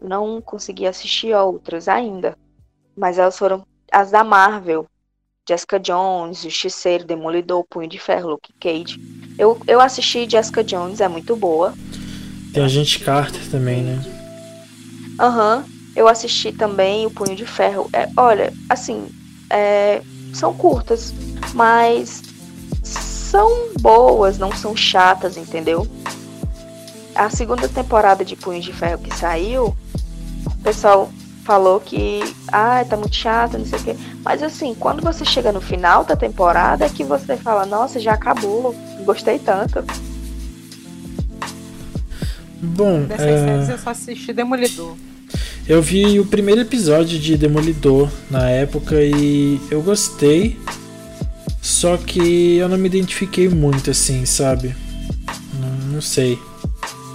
Speaker 3: Não consegui assistir outras ainda. Mas elas foram as da Marvel. Jessica Jones, Justiceiro, Demolidor, Punho de Ferro, Luke Cage. Eu, eu assisti Jessica Jones, é muito boa.
Speaker 1: Tem a gente Carter também, né?
Speaker 3: Aham. Uhum. Eu assisti também o Punho de Ferro. É, olha, assim, é, são curtas, mas são boas, não são chatas, entendeu? A segunda temporada de Punho de Ferro que saiu, o pessoal falou que ah, tá muito chato, não sei o quê. Mas assim, quando você chega no final da temporada é que você fala, nossa, já acabou, gostei tanto.
Speaker 1: Bom,
Speaker 2: Dessas é... séries eu só assisti Demolidor.
Speaker 1: Eu vi o primeiro episódio de Demolidor na época e eu gostei. Só que eu não me identifiquei muito assim, sabe? Não, não sei.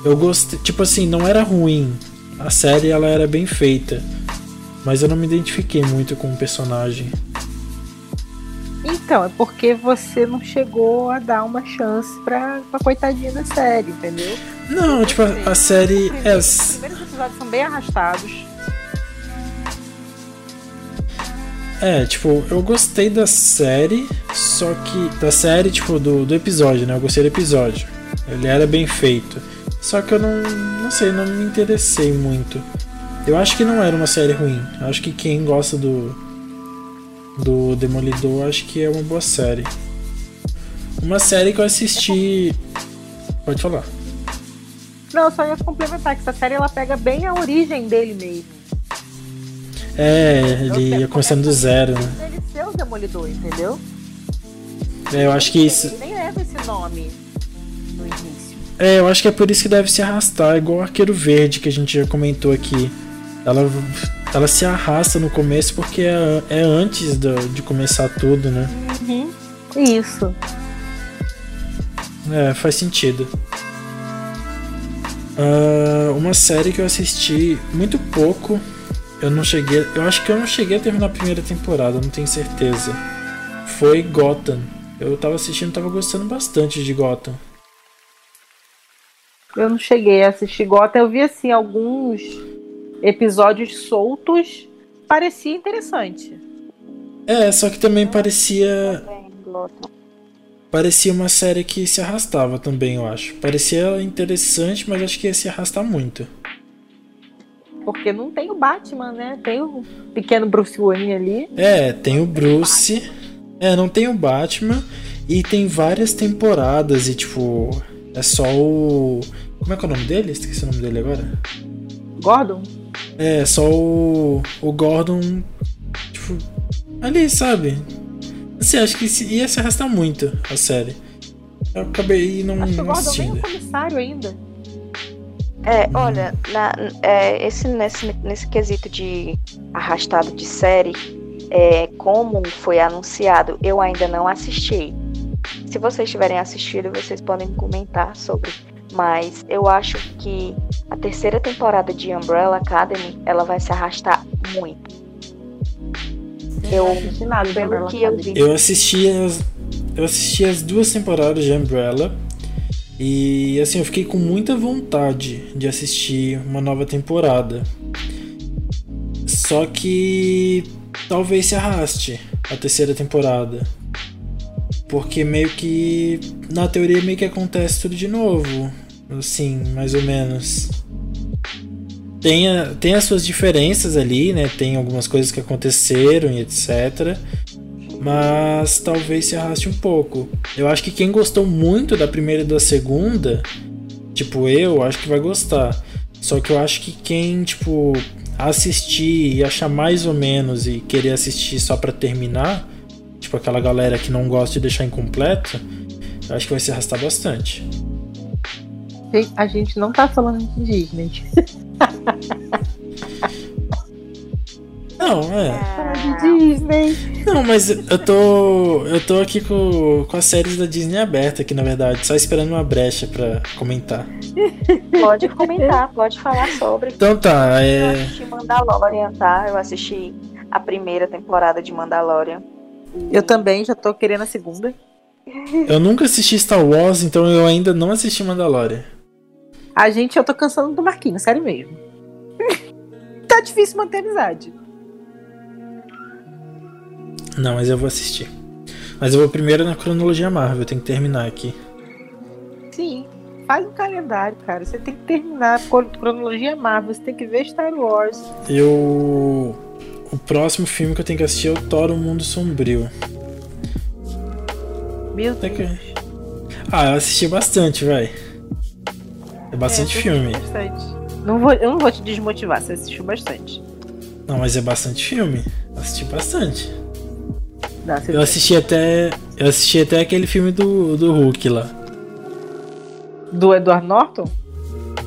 Speaker 1: Eu gostei, tipo assim, não era ruim. A série ela era bem feita, mas eu não me identifiquei muito com o personagem.
Speaker 2: Então, é porque você não chegou a dar uma chance pra, pra coitadinha da série, entendeu?
Speaker 1: Não, tipo, a, a série.
Speaker 2: é... Os primeiros episódios são bem arrastados.
Speaker 1: É, tipo, eu gostei da série, só que. Da série, tipo, do, do episódio, né? Eu gostei do episódio. Ele era bem feito. Só que eu não. Não sei, não me interessei muito. Eu acho que não era uma série ruim. Eu acho que quem gosta do. Do Demolidor, acho que é uma boa série. Uma série que eu assisti. Pode falar.
Speaker 2: Não, só ia complementar que essa série ela pega bem a origem dele mesmo.
Speaker 1: É, ele ia começando do zero, né?
Speaker 2: Ele ser o Demolidor, entendeu?
Speaker 1: É, eu acho que isso.
Speaker 2: Ele nem leva esse nome no início.
Speaker 1: É, eu acho que é por isso que deve se arrastar, igual o Arqueiro Verde que a gente já comentou aqui. Ela, ela se arrasta no começo porque é, é antes do, de começar tudo, né?
Speaker 2: Uhum. Isso.
Speaker 1: É, faz sentido. Uh, uma série que eu assisti muito pouco eu não cheguei. Eu acho que eu não cheguei a terminar a primeira temporada, não tenho certeza. Foi Gotham. Eu tava assistindo, tava gostando bastante de Gotham.
Speaker 2: Eu não cheguei a assistir Gotham, eu vi assim alguns episódios soltos, parecia interessante.
Speaker 1: É, só que também parecia parecia uma série que se arrastava também, eu acho. Parecia interessante, mas acho que ia se arrastar muito
Speaker 2: porque não tem o Batman, né? Tem o pequeno Bruce Wayne ali.
Speaker 1: É, tem o Bruce. É, não tem o Batman. E tem várias temporadas e, tipo, é só o. Como é que é o nome dele? Esqueci o nome dele agora.
Speaker 2: Gordon?
Speaker 1: É, só o. O Gordon. Tipo. Ali, sabe? Assim, acho que ia se arrastar muito a série. Eu acabei não.
Speaker 2: Acho que o Gordon nem é comissário ainda.
Speaker 3: É, olha, na, é, esse, nesse, nesse quesito de arrastado de série, é, como foi anunciado, eu ainda não assisti. Se vocês tiverem assistido, vocês podem comentar sobre. Mas eu acho que a terceira temporada de Umbrella Academy, ela vai se arrastar muito.
Speaker 2: Eu, nada pelo
Speaker 3: que eu vi.
Speaker 1: Eu assisti as, eu assisti as duas temporadas de Umbrella e assim, eu fiquei com muita vontade de assistir uma nova temporada. Só que talvez se arraste a terceira temporada. Porque meio que na teoria meio que acontece tudo de novo. Assim, mais ou menos. Tem, a, tem as suas diferenças ali, né? Tem algumas coisas que aconteceram e etc mas talvez se arraste um pouco. Eu acho que quem gostou muito da primeira e da segunda, tipo eu, acho que vai gostar. Só que eu acho que quem, tipo, assistir e achar mais ou menos e querer assistir só para terminar, tipo aquela galera que não gosta de deixar incompleto, eu acho que vai se arrastar bastante.
Speaker 2: A gente não tá falando de Disney.
Speaker 1: Não, é.
Speaker 2: é Disney.
Speaker 1: Não, mas eu tô. Eu tô aqui com, com as séries da Disney aberta aqui, na verdade, só esperando uma brecha pra comentar.
Speaker 3: Pode comentar, pode falar sobre.
Speaker 1: Então tá,
Speaker 3: Eu
Speaker 1: é.
Speaker 3: assisti Mandalorian, tá? Eu assisti a primeira temporada de Mandalorian.
Speaker 2: Eu também já tô querendo a segunda.
Speaker 1: Eu nunca assisti Star Wars, então eu ainda não assisti Mandalorian.
Speaker 2: A gente, eu tô cansando do Marquinhos, sério mesmo. *laughs* tá difícil manter amizade.
Speaker 1: Não, mas eu vou assistir. Mas eu vou primeiro na cronologia Marvel, eu tenho que terminar aqui.
Speaker 2: Sim. Faz um calendário, cara. Você tem que terminar a cro- cronologia Marvel. Você tem que ver Star Wars.
Speaker 1: Eu. O próximo filme que eu tenho que assistir é o Thor, o Mundo Sombrio.
Speaker 2: Meu Deus.
Speaker 1: que- Ah, eu assisti bastante, vai. É bastante
Speaker 2: É,
Speaker 1: filme.
Speaker 2: Bastante. Não vou, eu não vou te desmotivar, você assistiu bastante.
Speaker 1: Não, mas é bastante filme. Assisti bastante.
Speaker 2: Não,
Speaker 1: Eu assisti até. Eu assisti até aquele filme do, do Hulk lá.
Speaker 2: Do Edward Norton?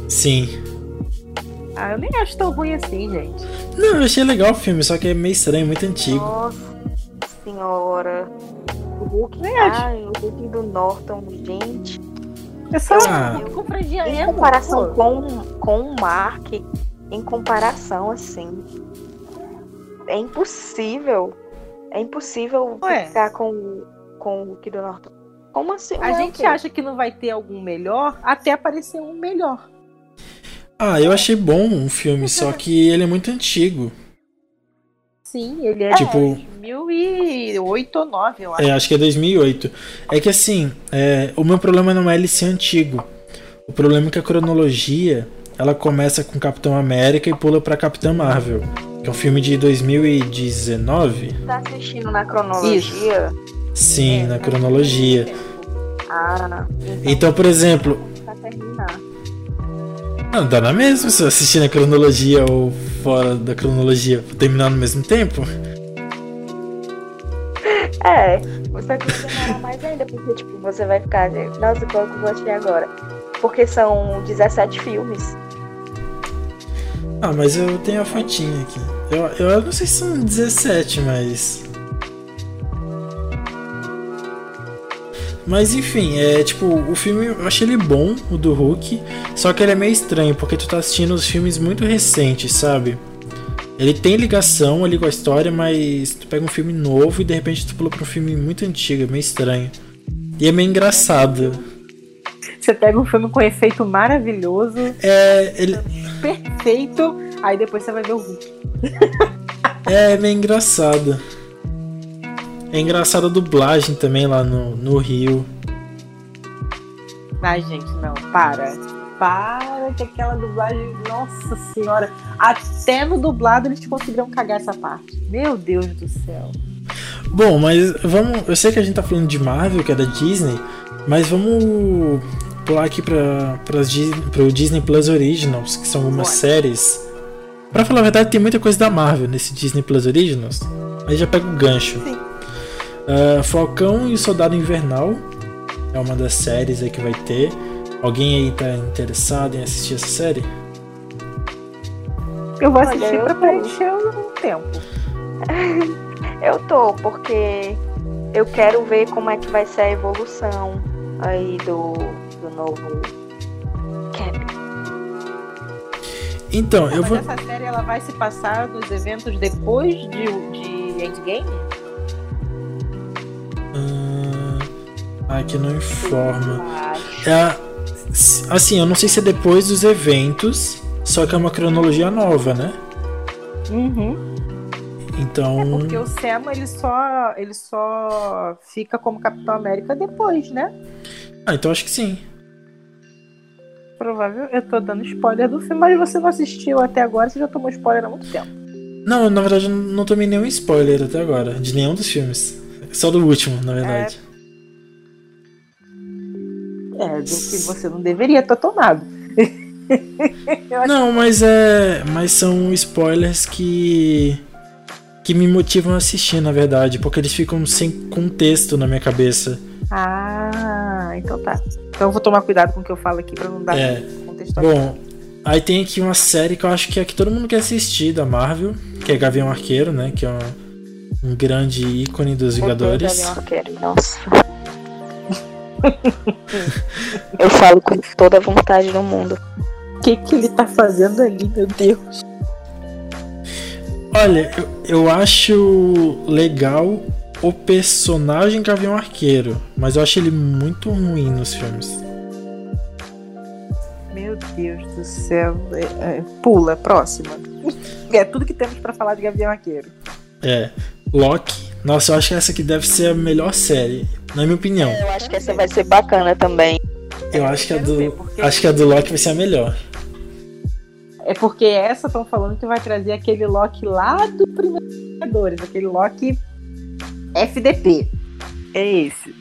Speaker 1: Sim.
Speaker 2: Ah, eu nem acho tão ruim assim, gente.
Speaker 1: Não, eu achei legal o filme, só que é meio estranho, muito antigo.
Speaker 3: Nossa senhora. O Hulk.
Speaker 2: Nem acho.
Speaker 3: Ai, o Hulk do Norton, gente.
Speaker 2: É só
Speaker 1: Ah.
Speaker 2: com franjinha
Speaker 3: Em
Speaker 2: emo,
Speaker 3: comparação
Speaker 2: pô.
Speaker 3: com, com o Mark, em comparação, assim. É impossível. É impossível
Speaker 2: Ué.
Speaker 3: ficar com, com o Hulk do Norton. Como assim?
Speaker 2: A
Speaker 3: Ué,
Speaker 2: gente acha que não vai ter algum melhor até aparecer um melhor.
Speaker 1: Ah, eu achei bom o filme, só *laughs* que ele é muito antigo.
Speaker 2: Sim, ele é
Speaker 1: Tipo-
Speaker 2: de 2008 ou 2009, eu acho.
Speaker 1: É, acho que é 2008. É que assim, é, o meu problema não é ele ser antigo. O problema é que a cronologia ela começa com Capitão América e pula pra Capitã Marvel, que é um filme de 2019.
Speaker 3: Tá assistindo na cronologia?
Speaker 1: Sim,
Speaker 2: É,
Speaker 1: na cronologia.
Speaker 3: Ah,
Speaker 1: Então, por exemplo. Não dá na mesma se eu assistir na cronologia ou fora da cronologia, terminar no mesmo tempo.
Speaker 3: É, você vai mais ainda, porque tipo, você vai ficar, nossa, qual que eu vou assistir agora? Porque são 17 filmes.
Speaker 1: Ah, mas eu tenho a fotinha aqui. Eu, eu não sei se são 17, mas. Mas enfim, é tipo, o filme eu achei ele bom, o do Hulk, só que ele é meio estranho, porque tu tá assistindo os filmes muito recentes, sabe? Ele tem ligação ali com a história, mas tu pega um filme novo e de repente tu pula pra um filme muito antigo, é meio estranho. E é meio engraçado.
Speaker 2: Você pega um filme com efeito maravilhoso,
Speaker 1: É, ele,
Speaker 2: perfeito, aí depois você vai ver o Hulk.
Speaker 1: É meio engraçado. É engraçada a dublagem também lá no, no Rio.
Speaker 2: Ai, gente, não, para. Para que aquela dublagem, nossa senhora. Até no dublado eles conseguiram cagar essa parte. Meu Deus do céu.
Speaker 1: Bom, mas vamos. Eu sei que a gente tá falando de Marvel, que é da Disney, mas vamos pular aqui Dis- pro Disney Plus Originals, que são algumas séries. Pra falar a verdade, tem muita coisa da Marvel nesse Disney Plus Originals. Aí já pega o gancho.
Speaker 2: Sim.
Speaker 1: Ah, Falcão e o Soldado Invernal é uma das séries aí que vai ter. Alguém aí tá interessado em assistir essa série?
Speaker 2: Eu vou assistir
Speaker 3: eu
Speaker 2: pra preencher o tempo. *laughs*
Speaker 3: Eu tô, porque eu quero ver como é que vai ser a evolução aí do, do novo Cap.
Speaker 1: Então, eu
Speaker 2: Mas
Speaker 1: vou.
Speaker 2: essa série ela vai se passar nos eventos depois de, de Endgame?
Speaker 1: Ah, aqui não informa. É, assim, eu não sei se é depois dos eventos, só que é uma cronologia nova, né?
Speaker 2: Uhum.
Speaker 1: Então.
Speaker 2: Porque o Sam ele só, ele só fica como Capitão América depois, né?
Speaker 1: Ah, então acho que sim.
Speaker 2: Provável. Eu tô dando spoiler do filme, mas você não assistiu até agora, você já tomou spoiler há muito tempo.
Speaker 1: Não, na verdade eu não tomei nenhum spoiler até agora, de nenhum dos filmes. Só do último, na verdade.
Speaker 2: É, do que você não deveria ter tomado. *laughs*
Speaker 1: Não, mas é. Mas são spoilers que. que me motivam a assistir, na verdade, porque eles ficam sem contexto na minha cabeça.
Speaker 2: Ah, então tá. Então eu vou tomar cuidado com o que eu falo aqui pra não dar
Speaker 1: É.
Speaker 2: contextualização.
Speaker 1: Bom, aí tem aqui uma série que eu acho que é que todo mundo quer assistir da Marvel, que é Gavião Arqueiro, né? Que é uma, um grande ícone dos Vingadores.
Speaker 3: Gavião Arqueiro, nossa. *laughs* Eu falo com toda a vontade do mundo.
Speaker 2: O que, que ele tá fazendo ali, meu Deus?
Speaker 1: Olha, eu, eu acho legal o personagem Gavião Arqueiro, mas eu acho ele muito ruim nos filmes.
Speaker 2: Meu Deus do céu. É, é, pula, próxima. *laughs* É tudo que temos pra falar de Gavião Arqueiro.
Speaker 1: É. Loki. Nossa, eu acho que essa aqui deve ser a melhor série, na minha opinião.
Speaker 3: Eu acho que essa vai ser bacana também.
Speaker 1: Eu acho que a do, acho que a do Loki vai ser a melhor.
Speaker 2: É porque essa estão falando que vai trazer aquele Loki lá do primeiro Vingadores, aquele Loki FDP. É esse.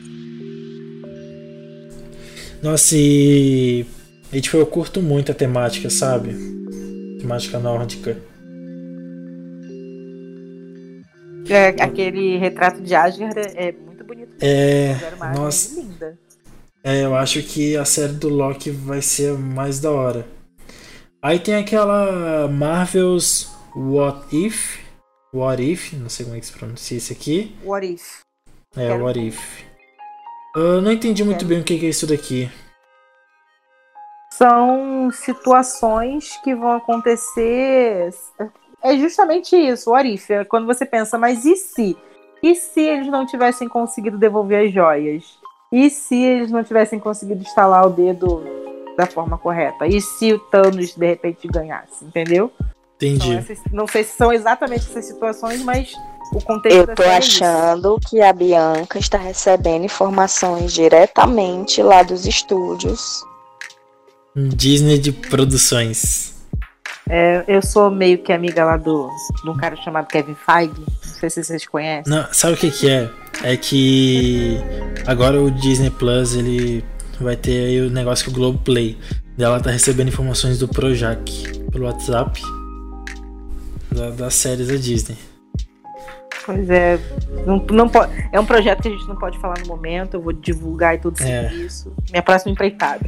Speaker 1: Nossa, e. E tipo, eu curto muito a temática, sabe? Temática nórdica.
Speaker 2: É, aquele retrato de Asgard é, muito bonito.
Speaker 1: É. Nossa,
Speaker 2: linda.
Speaker 1: é, eu acho que a série do Loki vai ser mais da hora. Aí tem aquela Marvel's What If. What If, não sei como é que se pronuncia isso aqui.
Speaker 2: What if?
Speaker 1: É,
Speaker 2: Quero
Speaker 1: What If. Eu não entendi muito
Speaker 2: Quero
Speaker 1: bem o que é isso daqui.
Speaker 2: São situações que vão acontecer. É justamente isso, o Arif. É quando você pensa, mas e se? E se eles não tivessem conseguido devolver as joias? E se eles não tivessem conseguido instalar o dedo da forma correta? E se o Thanos de repente ganhasse? Entendeu?
Speaker 1: Entendi.
Speaker 2: São essas- não sei se são exatamente essas situações, mas o contexto
Speaker 3: Eu tô
Speaker 2: é isso.
Speaker 3: achando que a Bianca está recebendo informações diretamente lá dos estúdios.
Speaker 1: Disney de produções.
Speaker 2: É, eu sou meio que amiga lá do, de um cara chamado Kevin Feige. Não sei se vocês conhecem.
Speaker 1: Não, sabe o que que é? É que agora o Disney Plus ele vai ter aí o negócio com o Globo Play. Ela tá recebendo informações do Projac pelo WhatsApp da- das séries da Disney.
Speaker 2: Pois é, não, não pode, é um projeto que a gente não pode falar no momento. Eu vou divulgar e tudo sobre
Speaker 1: É.
Speaker 2: isso. Minha próxima empreitada.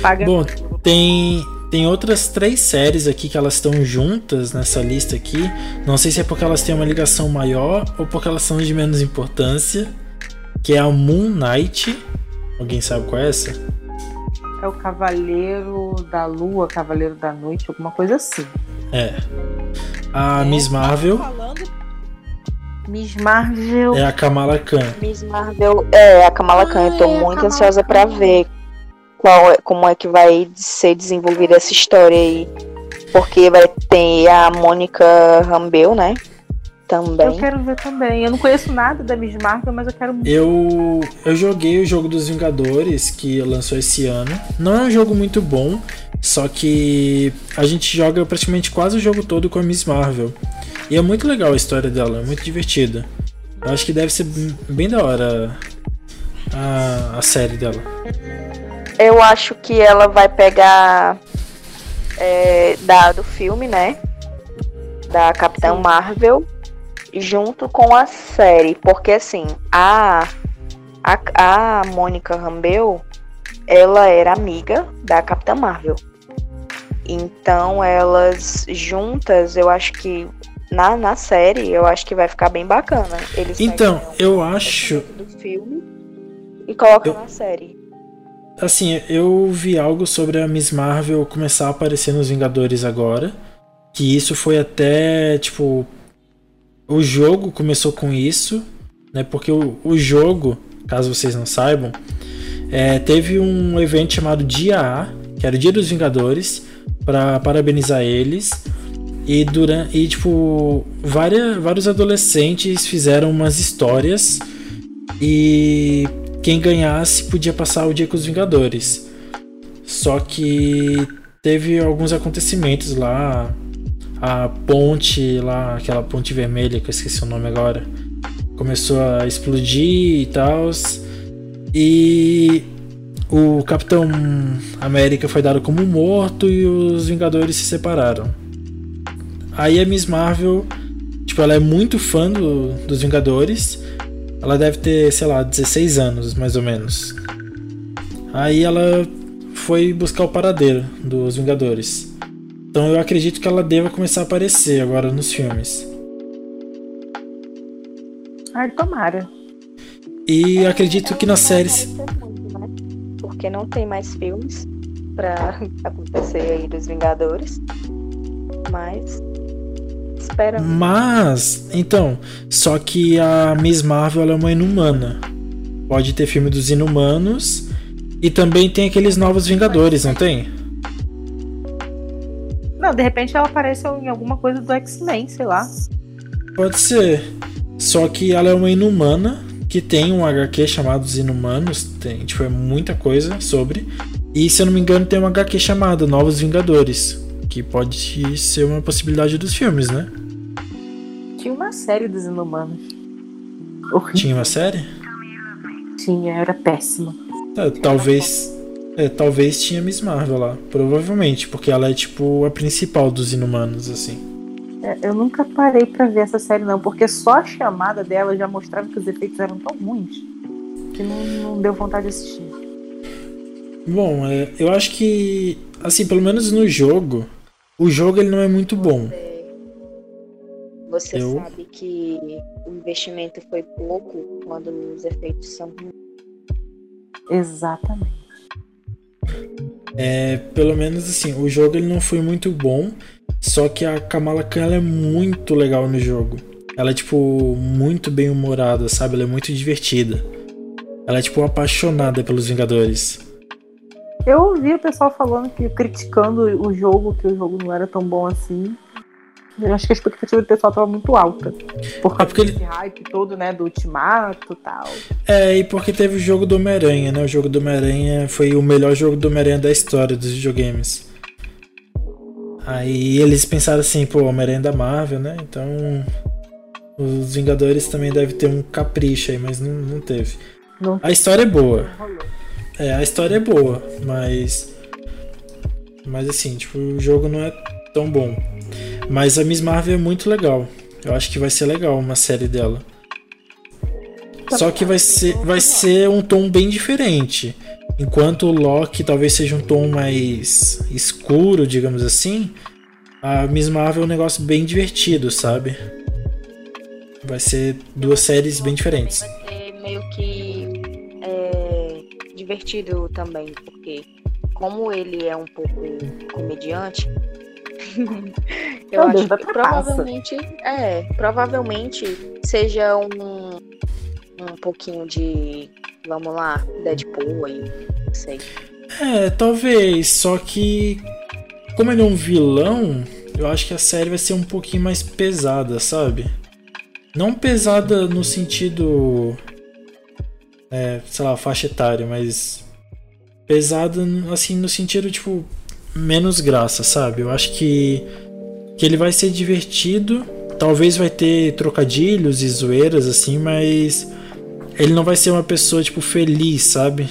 Speaker 2: Paga.
Speaker 1: Bom, tem tem outras três séries aqui que elas estão juntas nessa lista aqui. Não sei se é porque elas têm uma ligação maior ou porque elas são de menos importância. Que é a Moon Knight. Alguém sabe qual é essa?
Speaker 2: É o Cavaleiro da Lua, Cavaleiro da Noite, alguma coisa assim.
Speaker 1: É. A Miss Marvel
Speaker 2: Miss Marvel.
Speaker 1: é a Kamala Khan.
Speaker 3: Miss Marvel é a Kamala Khan. Eu tô
Speaker 2: Ah, é
Speaker 3: muito ansiosa pra
Speaker 2: Khan.
Speaker 3: ver qual é- como é que vai ser desenvolvida essa história aí. Porque vai ter a Mônica Rambeau, né?
Speaker 2: Eu
Speaker 3: Também.
Speaker 2: quero ver também. Eu não conheço nada da Miss Marvel, mas eu quero muito.
Speaker 1: Eu, eu joguei o jogo dos Vingadores que lançou esse ano. Não é um jogo muito bom, só que a gente joga praticamente quase o jogo todo com a Miss Marvel. E é muito legal a história dela, é muito divertida. Eu acho que deve ser bem da hora a, a série dela.
Speaker 3: Eu acho que ela vai pegar é, da, do filme, né? Da Capitã
Speaker 2: Sim.
Speaker 3: Marvel junto com a série. Porque assim, a, a, a Mônica Rambeau, ela era amiga da Capitã Marvel. Então elas juntas, eu acho que na, na série, eu acho que vai ficar bem bacana. Eles
Speaker 1: Então, eu acho.
Speaker 3: do filme e colocam
Speaker 1: Eu-
Speaker 3: na série.
Speaker 1: Assim, eu vi algo sobre a Miss Marvel começar a aparecer nos Vingadores agora. Que isso foi até, tipo. O jogo começou com isso, né? Porque o, o jogo, caso vocês não saibam, é, teve um evento chamado Dia A, que era o Dia dos Vingadores, para parabenizar eles. E durante. E, tipo, várias, vários adolescentes fizeram umas histórias. E quem ganhasse podia passar o dia com os Vingadores. Só que teve alguns acontecimentos lá. A ponte lá, aquela ponte vermelha que eu esqueci o nome agora, começou a explodir e tal. E o Capitão América foi dado como morto e os Vingadores se separaram. Aí a Miss Marvel, tipo, ela é muito fã do- dos Vingadores. Ela deve ter, sei lá, 16 anos, mais ou menos. Aí ela foi buscar o paradeiro dos Vingadores. Então eu acredito que ela deva começar a aparecer agora nos filmes.
Speaker 2: Ai, tomara.
Speaker 1: E acredito que na série.
Speaker 3: Muito, né? Porque não tem mais filmes pra *laughs* acontecer aí dos Vingadores. Mas. Espera.
Speaker 1: Mas, então, só que a Miss Marvel é uma inumana. Pode ter filme dos inumanos. E também tem aqueles novos Vingadores, não tem?
Speaker 2: Não, de repente ela apareceu em alguma coisa do X-Men, sei lá.
Speaker 1: Pode ser. Só que ela é uma inumana que tem um HQ chamado Os Inumanos. Tem, tipo, é muita coisa sobre. E se eu não me engano, tem um HQ chamado Novos Vingadores. Que pode ser uma possibilidade dos filmes, né?
Speaker 2: Tinha uma série dos Inumanos.
Speaker 1: Tinha uma série?
Speaker 2: Tinha, era péssima.
Speaker 1: É, talvez. É, talvez tinha Miss Marvel lá. Provavelmente, porque ela é tipo a principal dos inumanos, assim.
Speaker 2: É, eu nunca parei pra ver essa série, não, porque só a chamada dela já mostrava que os efeitos eram tão ruins que não, não deu vontade de assistir.
Speaker 1: Bom, é, eu acho que. Assim, pelo menos no jogo. O jogo ele não é muito bom.
Speaker 3: Você
Speaker 1: Eu-
Speaker 3: sabe que o investimento foi pouco quando os efeitos são.
Speaker 2: Exatamente.
Speaker 1: É, pelo menos assim, o jogo ele não foi muito bom. Só que a Kamala Khan ela é muito legal no jogo. Ela é, tipo, muito bem humorada, sabe? Ela é muito divertida. Ela é, tipo, apaixonada pelos Vingadores.
Speaker 2: Eu ouvi o pessoal falando que criticando o jogo, que o jogo não era tão bom assim. Eu acho que a expectativa do pessoal estava muito alta. Por causa
Speaker 1: É porque ele-
Speaker 2: desse hype todo, né? Do ultimato e tal.
Speaker 1: É, e porque teve o jogo do Homem-Aranha, né? O jogo do Homem-Aranha foi o melhor jogo do Homem-Aranha da história dos videogames. Aí eles pensaram assim, pô, Homem-Aranha é da Marvel, né? Então os Vingadores também devem ter um capricho aí, mas não, não teve.
Speaker 2: Não
Speaker 1: A história é boa.
Speaker 2: rolou.
Speaker 1: É, a história é boa, mas. Mas assim, tipo, o jogo não é tão bom. Mas a Miss Marvel é muito legal. Eu acho que vai ser legal uma série dela. Só que vai ser, vai ser um tom bem diferente. Enquanto o Loki talvez seja um tom mais escuro, digamos assim, a Miss Marvel é um negócio bem divertido, sabe? Vai ser duas séries bem diferentes.
Speaker 3: Vai ser meio que divertido também, porque como ele é um pouco comediante, *laughs* eu
Speaker 2: Meu
Speaker 3: acho
Speaker 2: Deus, vai
Speaker 3: que
Speaker 2: pra passa.
Speaker 3: provavelmente é, provavelmente seja um um pouquinho de, vamos lá, Deadpool aí, não sei.
Speaker 1: É, talvez, só que como ele é um vilão, eu acho que a série vai ser um pouquinho mais pesada, sabe? Não pesada no sentido é, sei lá, faixa etária, mas pesada assim no sentido tipo menos graça, sabe? Eu acho que que ele vai ser divertido, talvez vai ter trocadilhos e zoeiras assim, mas ele não vai ser uma pessoa tipo feliz, sabe?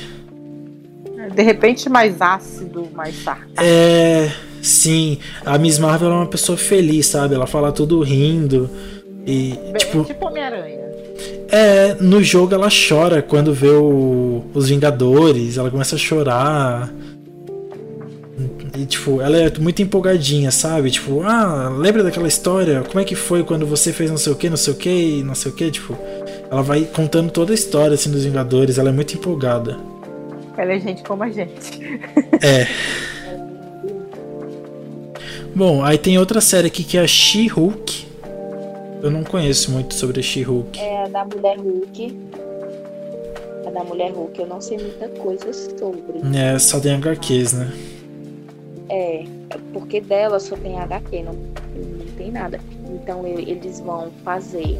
Speaker 2: De repente mais ácido, mais sarcástico.
Speaker 1: É. Sim, a Miss Marvel é uma pessoa feliz, sabe? Ela fala tudo rindo. E,
Speaker 2: Bem,
Speaker 1: tipo,
Speaker 2: tipo Homem-Aranha.
Speaker 1: É. No jogo ela chora quando vê o- os Vingadores, ela começa a chorar. E, tipo, ela é muito empolgadinha, sabe? Tipo, ah, lembra daquela história? Como é que foi quando você fez não sei o que, não sei o que, não sei o que? Tipo, ela vai contando toda a história, assim, dos Vingadores, ela é muito empolgada.
Speaker 2: Ela é gente como a gente. *laughs*
Speaker 1: É. Bom, aí tem outra série aqui que é a She-Hulk. Eu não conheço muito sobre She-Hulk.
Speaker 3: É a da Mulher Hulk. A da Mulher Hulk, eu não sei muita coisa sobre.
Speaker 1: É, só tem HQs, né?
Speaker 3: É, porque dela só tem HQ, não, não tem nada. Então eu- eles vão fazer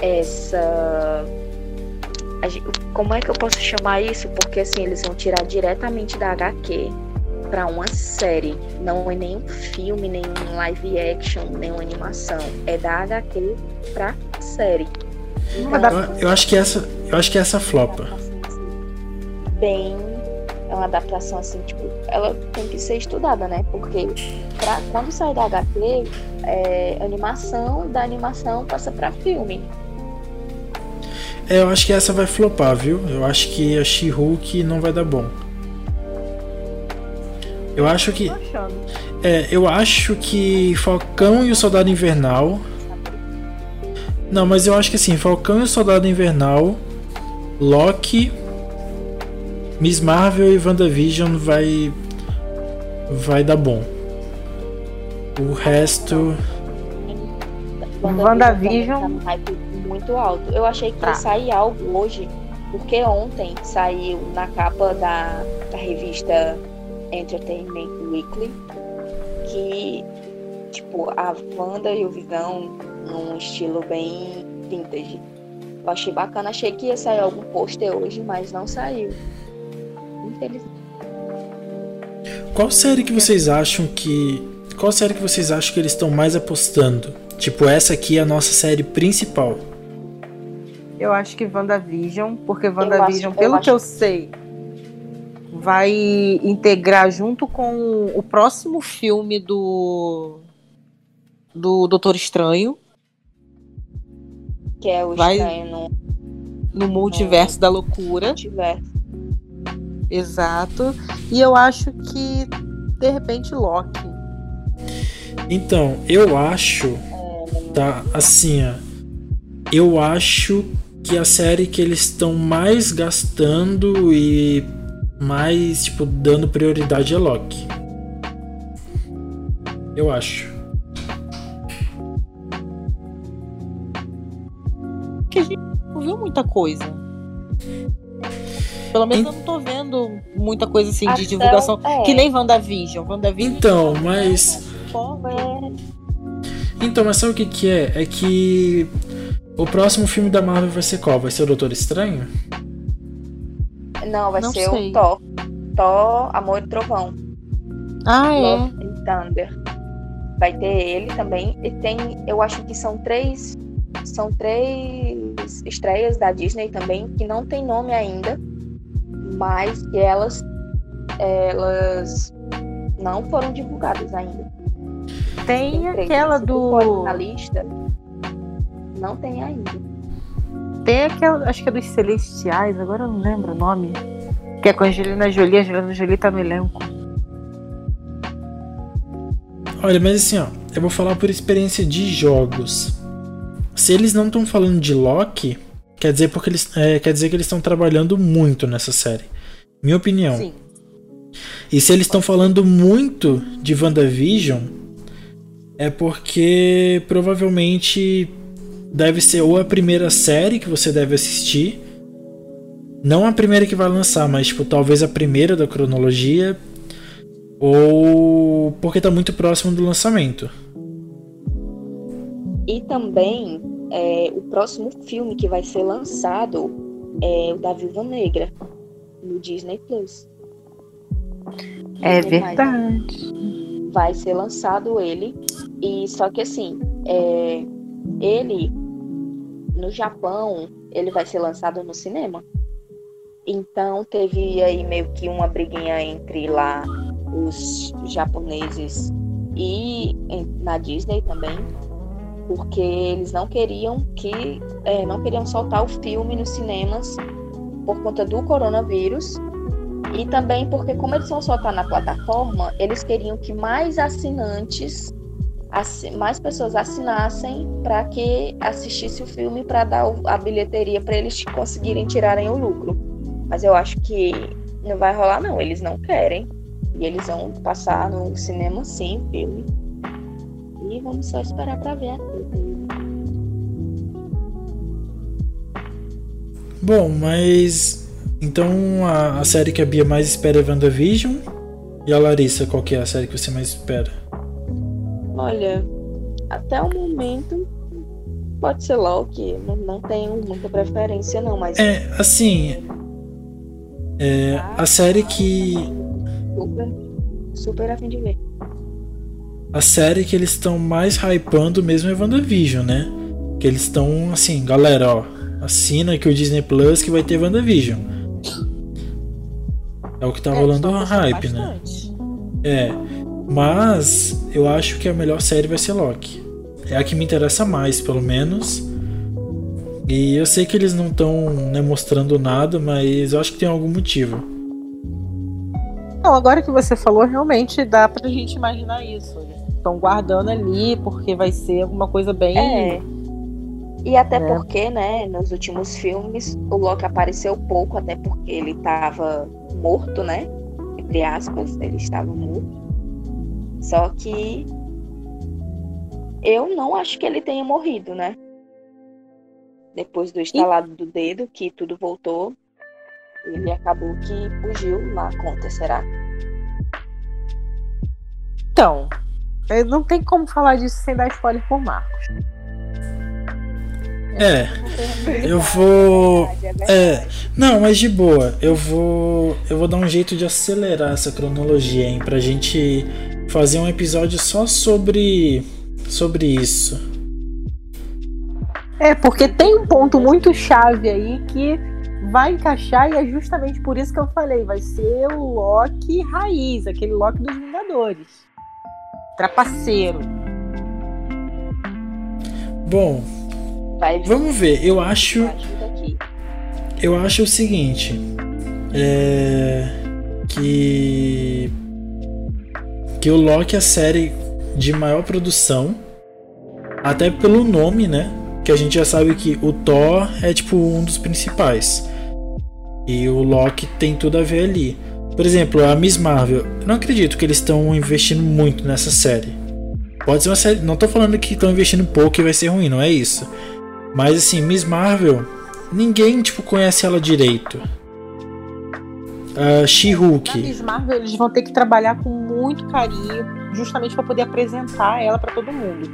Speaker 3: essa. Como é que eu posso chamar isso? Porque assim, eles vão tirar diretamente da HQ pra uma série. Não é nenhum filme, nenhum live action, nenhuma animação. É da HQ pra série.
Speaker 2: Da-
Speaker 1: Eu, eu acho que essa, eu acho que essa flopa.
Speaker 3: bem é uma adaptação assim tipo ela tem que ser estudada né porque pra, quando sai da HQ é animação da animação passa pra filme
Speaker 1: É, eu acho que essa vai flopar, viu? Eu acho que a She-Hulk não vai dar bom. Eu acho que, é, eu acho que Falcão e o Soldado Invernal Não, mas eu acho que assim, Falcão e o Soldado Invernal, Loki, Miss Marvel e WandaVision vai vai dar bom. O resto
Speaker 2: WandaVision tá
Speaker 3: um hype muito alto. Eu achei que
Speaker 2: Tá.
Speaker 3: ia sair algo hoje, porque ontem saiu na capa da, da revista Entertainment Weekly que tipo a Wanda e o Visão num estilo bem vintage. Eu achei bacana, achei que ia sair algum pôster hoje, mas não saiu. Infelizmente.
Speaker 1: Qual série que vocês acham que. Qual série que vocês acham que eles estão mais apostando? Tipo, essa aqui é a nossa série principal.
Speaker 2: Eu acho que WandaVision, porque
Speaker 3: acho-
Speaker 2: WandaVision,
Speaker 3: eu
Speaker 2: pelo
Speaker 3: acho-
Speaker 2: que eu sei, vai integrar junto com o próximo filme do do Doutor Estranho
Speaker 3: Que é o
Speaker 2: Vai-
Speaker 3: estranho no
Speaker 2: no multiverso da loucura,
Speaker 3: multiverso.
Speaker 2: exato. E eu acho que de repente Loki.
Speaker 1: Então, eu acho. Tá, assim, ó. Eu acho que a série que eles estão mais gastando e mais, tipo, dando prioridade é Loki. Eu acho.
Speaker 2: que a gente não viu muita coisa. Pelo menos eu não tô vendo muita coisa assim de
Speaker 3: Até
Speaker 2: divulgação.
Speaker 3: é.
Speaker 2: Que nem WandaVision. WandaVision
Speaker 1: Então, mas.
Speaker 2: foco.
Speaker 1: Então, mas sabe o que que é? É que o próximo filme da Marvel vai ser qual? Vai ser o Doutor Estranho?
Speaker 3: Não, vai
Speaker 2: Não
Speaker 3: ser
Speaker 2: sei.
Speaker 3: o Thor. Thor, Amor e Trovão.
Speaker 2: Ah, é.
Speaker 3: Love and Thunder. Vai ter ele também. E tem, eu acho que são três. São três estreias da Disney também, que não tem nome ainda. Mas que elas. Elas não foram divulgadas ainda.
Speaker 2: Tem
Speaker 3: três.
Speaker 2: aquela do.
Speaker 3: Na lista. Não tem ainda.
Speaker 2: Tem aquela, acho que é dos Celestiais, agora eu não lembro o nome. Que é com a Angelina Jolie, a Angelina Jolie tá no elenco.
Speaker 1: Olha, mas assim, ó, eu vou falar por experiência de jogos. Se eles não estão falando de Loki, quer dizer porque eles é, quer dizer que eles estão trabalhando muito nessa série. Minha opinião.
Speaker 2: Sim.
Speaker 1: E se eles estão falando muito de WandaVision, é porque provavelmente deve ser ou a primeira série que você deve assistir, não a primeira que vai lançar, mas tipo, talvez a primeira da cronologia, ou porque tá muito próximo do lançamento.
Speaker 3: E também é, o próximo filme que vai ser lançado é o da Viúva Negra, no Disney Plus.
Speaker 2: É
Speaker 3: né?
Speaker 2: verdade.
Speaker 3: Vai ser lançado ele. E só que assim, é, ele no Japão, ele vai ser lançado no cinema. Então teve aí meio que uma briguinha entre lá os japoneses e na Disney também, porque eles não queriam que é, não queriam soltar o filme nos cinemas por conta do coronavírus e também porque como eles vão soltar na plataforma, eles queriam que mais assinantes assi- mais pessoas assinassem para que assistisse o filme para dar a bilheteria para eles conseguirem tirarem o lucro. Mas eu acho que não vai rolar não, eles não querem. E eles vão passar no cinema sim, filme. E vamos só esperar para ver a treta.
Speaker 1: Bom, mas então a, a série que a Bia mais espera é WandaVision. E a Larissa, qual que é a série que você mais espera?
Speaker 3: Olha, até o momento pode ser Loki, não, não tenho muita preferência não, mas
Speaker 1: É, assim. É, a série que.
Speaker 3: super, super a fim de ver.
Speaker 1: A série que eles estão mais hypando mesmo é WandaVision, né? Que eles estão assim, galera, ó. Assina aqui o Disney Plus que vai ter WandaVision. É o que tá
Speaker 2: É,
Speaker 1: rolando
Speaker 2: apostando
Speaker 1: hype, né?
Speaker 2: bastante.
Speaker 1: É. Mas eu acho que a melhor série vai ser Loki. É a que me interessa mais, pelo menos. E eu sei que eles não estão né, mostrando nada, mas eu acho que tem algum motivo.
Speaker 2: Não, agora que você falou, realmente dá pra gente imaginar isso. Estão guardando ali, porque vai ser alguma coisa bem.
Speaker 3: É, E até é. porque, né, nos últimos filmes, o Loki apareceu pouco, até porque ele estava morto, né? Entre aspas, ele estava morto. Só que eu não acho que ele tenha morrido, né? Depois do estalado do dedo, que tudo voltou, ele acabou que fugiu na conta, será?
Speaker 2: Então, não tem como falar disso sem dar spoiler por Marcos.
Speaker 1: É, eu vou. *laughs* É, não, mas de boa, eu vou. Eu vou dar um jeito de acelerar essa cronologia, hein, pra gente fazer um episódio só sobre. sobre isso.
Speaker 2: É, porque tem um ponto muito chave aí que vai encaixar e é justamente por isso que eu falei, vai ser o Loki raiz, aquele Loki dos Vingadores. Trapaceiro.
Speaker 1: Bom, Vai Vamos ver, eu acho. Eu acho o seguinte. É. Que. Que o Loki é a série de maior produção. Até pelo nome, né? Que a gente já sabe que o Thor é tipo um dos principais. E o Loki tem tudo a ver ali. Por exemplo, a Miss Marvel. Não acredito que eles estão investindo muito nessa série. Pode ser uma série. Não tô falando que estão investindo pouco e vai ser ruim, não é isso. Mas assim, Miss Marvel, ninguém tipo conhece ela direito. Uh, She-Hulk.
Speaker 2: Miss Marvel eles vão ter que trabalhar com muito carinho, justamente para poder apresentar ela para todo mundo.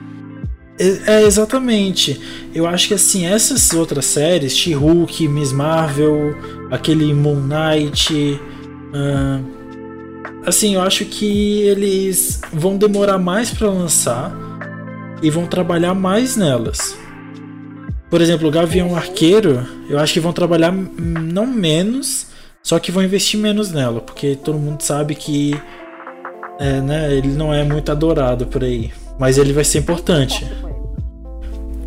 Speaker 1: É, é, exatamente. Eu acho que assim, essas outras séries, She-Hulk, Miss Marvel, aquele Moon Knight, uh, assim, eu acho que eles vão demorar mais para lançar e vão trabalhar mais nelas. Por exemplo, o Gavião Arqueiro, eu acho que vão trabalhar não menos, só que vão investir menos nela, porque todo mundo sabe que é, né, ele não é muito adorado por aí. Mas ele vai ser importante.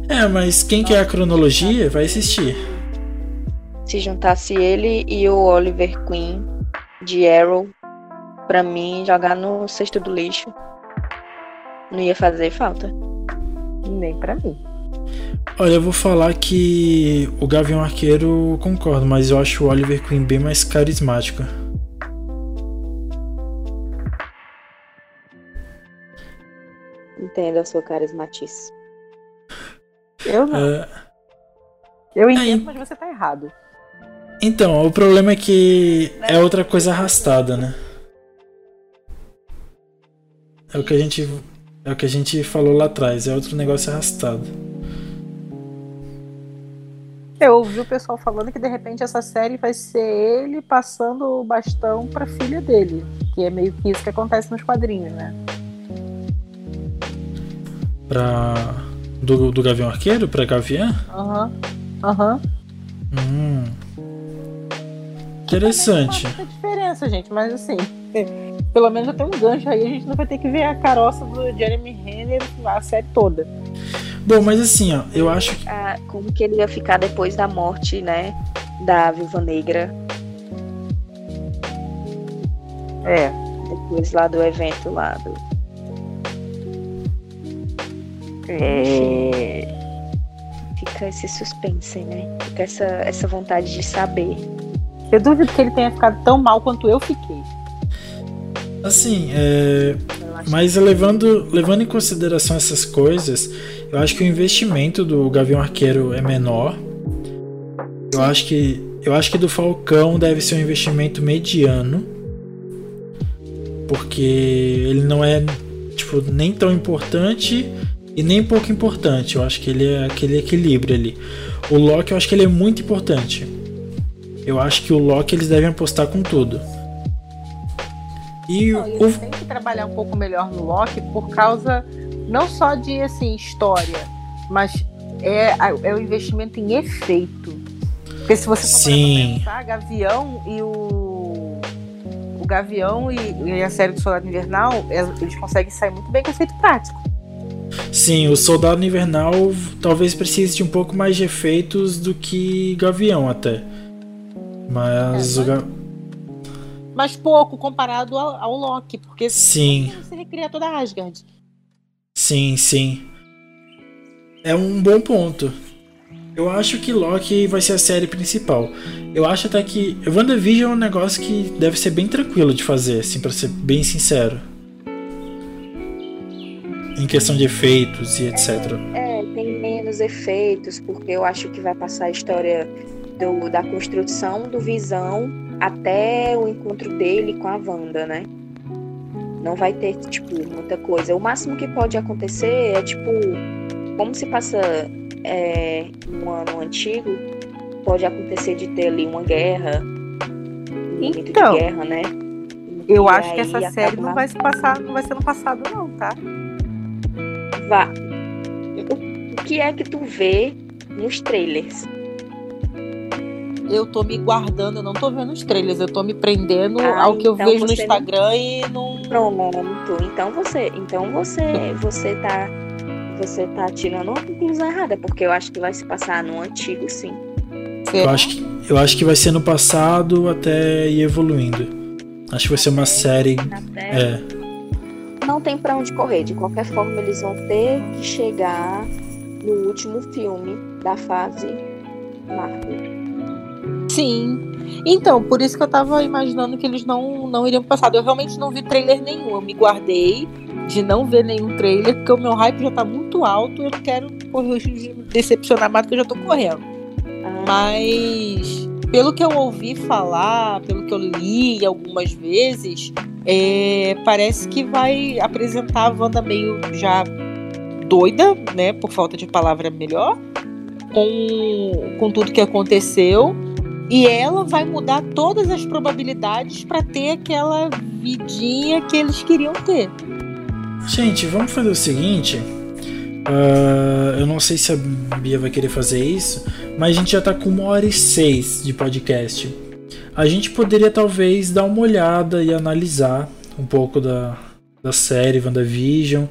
Speaker 1: É, mas quem quer a cronologia vai assistir.
Speaker 3: Se juntasse ele e o Oliver Queen de Arrow, pra mim, jogar no cesto do lixo não ia fazer falta.
Speaker 2: Nem pra mim.
Speaker 1: Olha, eu vou falar que o Gavião Arqueiro concordo, mas eu acho o Oliver Queen bem mais carismático.
Speaker 3: Entendo a sua carismatice.
Speaker 2: Eu não. É... Eu entendo, é... mas você tá errado.
Speaker 1: Então, o problema é que é outra coisa arrastada, né? É o que a gente é o que a gente falou lá atrás, é outro negócio arrastado.
Speaker 2: Eu ouvi o pessoal falando que de repente essa série vai ser ele passando o bastão pra filha dele. Que é meio que isso que acontece nos quadrinhos, né?
Speaker 1: Pra. Do, do Gavião Arqueiro? Pra Gavião?
Speaker 2: Aham. Uhum. Aham.
Speaker 1: Uhum. Hum. Interessante.
Speaker 2: Não faz diferença, gente, mas assim. Pelo menos já tem um gancho aí, a gente não vai ter que ver a caroça do Jeremy Renner a série toda.
Speaker 1: Bom, mas assim, ó, eu acho que.
Speaker 3: Ah, como que ele ia ficar depois da morte, né? Da Viúva Negra.
Speaker 2: É.
Speaker 3: Depois lá do evento lá do.
Speaker 2: É.
Speaker 3: Fica esse suspense, né? Fica essa, essa vontade de saber.
Speaker 2: Eu duvido que ele tenha ficado tão mal quanto eu fiquei.
Speaker 1: Assim, é... mas levando, levando em consideração essas coisas, eu acho que o investimento do Gavião Arqueiro é menor. Eu acho que eu acho que do Falcão deve ser um investimento mediano. Porque ele não é tipo nem tão importante e nem pouco importante. Eu acho que ele é aquele equilíbrio ali. O Loki eu acho que ele é muito importante. Eu acho que o Loki eles devem apostar com tudo.
Speaker 2: E não, o... têm que trabalhar um pouco melhor no Loki por causa não só de assim história, mas é, é o investimento em efeito. Porque se você for
Speaker 1: Sim.
Speaker 2: pensar, Gavião e o o Gavião e, e, a série do Soldado Invernal, é, eles conseguem sair muito bem com efeito prático.
Speaker 1: Sim, o Soldado Invernal talvez precise de um pouco mais de efeitos do que Gavião até. Mas é, o Ga...
Speaker 2: mas pouco comparado ao, ao Loki, porque
Speaker 1: Sim.
Speaker 2: você recria toda a Asgard.
Speaker 1: Sim, sim. É um bom ponto. Eu acho que Loki vai ser a série principal. Eu acho até que WandaVision é um negócio que deve ser bem tranquilo de fazer, assim, para ser bem sincero. Em questão de efeitos e etc.
Speaker 3: É, tem menos efeitos, porque eu acho que vai passar a história do, da construção do Visão até o encontro dele com a Wanda, né? Não vai ter, tipo, muita coisa. O máximo que pode acontecer é, tipo, como se passa é, um ano antigo, pode acontecer de ter ali uma guerra, um então, de guerra, né?
Speaker 2: Eu e acho que essa série não vai se passar, não vai ser no passado não, tá?
Speaker 3: Vá. O que é que tu vê nos trailers?
Speaker 2: Eu tô me guardando, eu não tô vendo os trailers, eu tô me prendendo ah, ao que eu então vejo no Instagram não... e não.
Speaker 3: Pronto. Então você, então você, você tá, você tá tirando uma conclusão errada, porque eu acho que vai se passar no antigo, sim.
Speaker 1: Eu acho, que, eu acho que vai ser no passado até ir evoluindo. Acho que vai ser uma série. É.
Speaker 3: Não tem para onde correr. De qualquer forma, eles vão ter que chegar no último filme da fase Marvel.
Speaker 2: Sim. Então, por isso que eu tava imaginando que eles não, não iriam passar. Eu realmente não vi trailer nenhum. Eu me guardei de não ver nenhum trailer, porque o meu hype já tá muito alto. Eu não quero correr, decepcionar mais do que eu já tô correndo. Ah. Mas, pelo que eu ouvi falar, pelo que eu li algumas vezes, é, parece que vai apresentar a Wanda meio já doida, né? Por falta de palavra melhor. Com, com tudo que aconteceu e ela vai mudar todas as probabilidades para ter aquela vidinha que eles queriam ter.
Speaker 1: Gente, vamos fazer o seguinte. Uh, eu não sei se a Bia vai querer fazer isso, mas a gente já tá com uma hora e seis de podcast. A gente poderia talvez dar uma olhada e analisar um pouco da, da série WandaVision.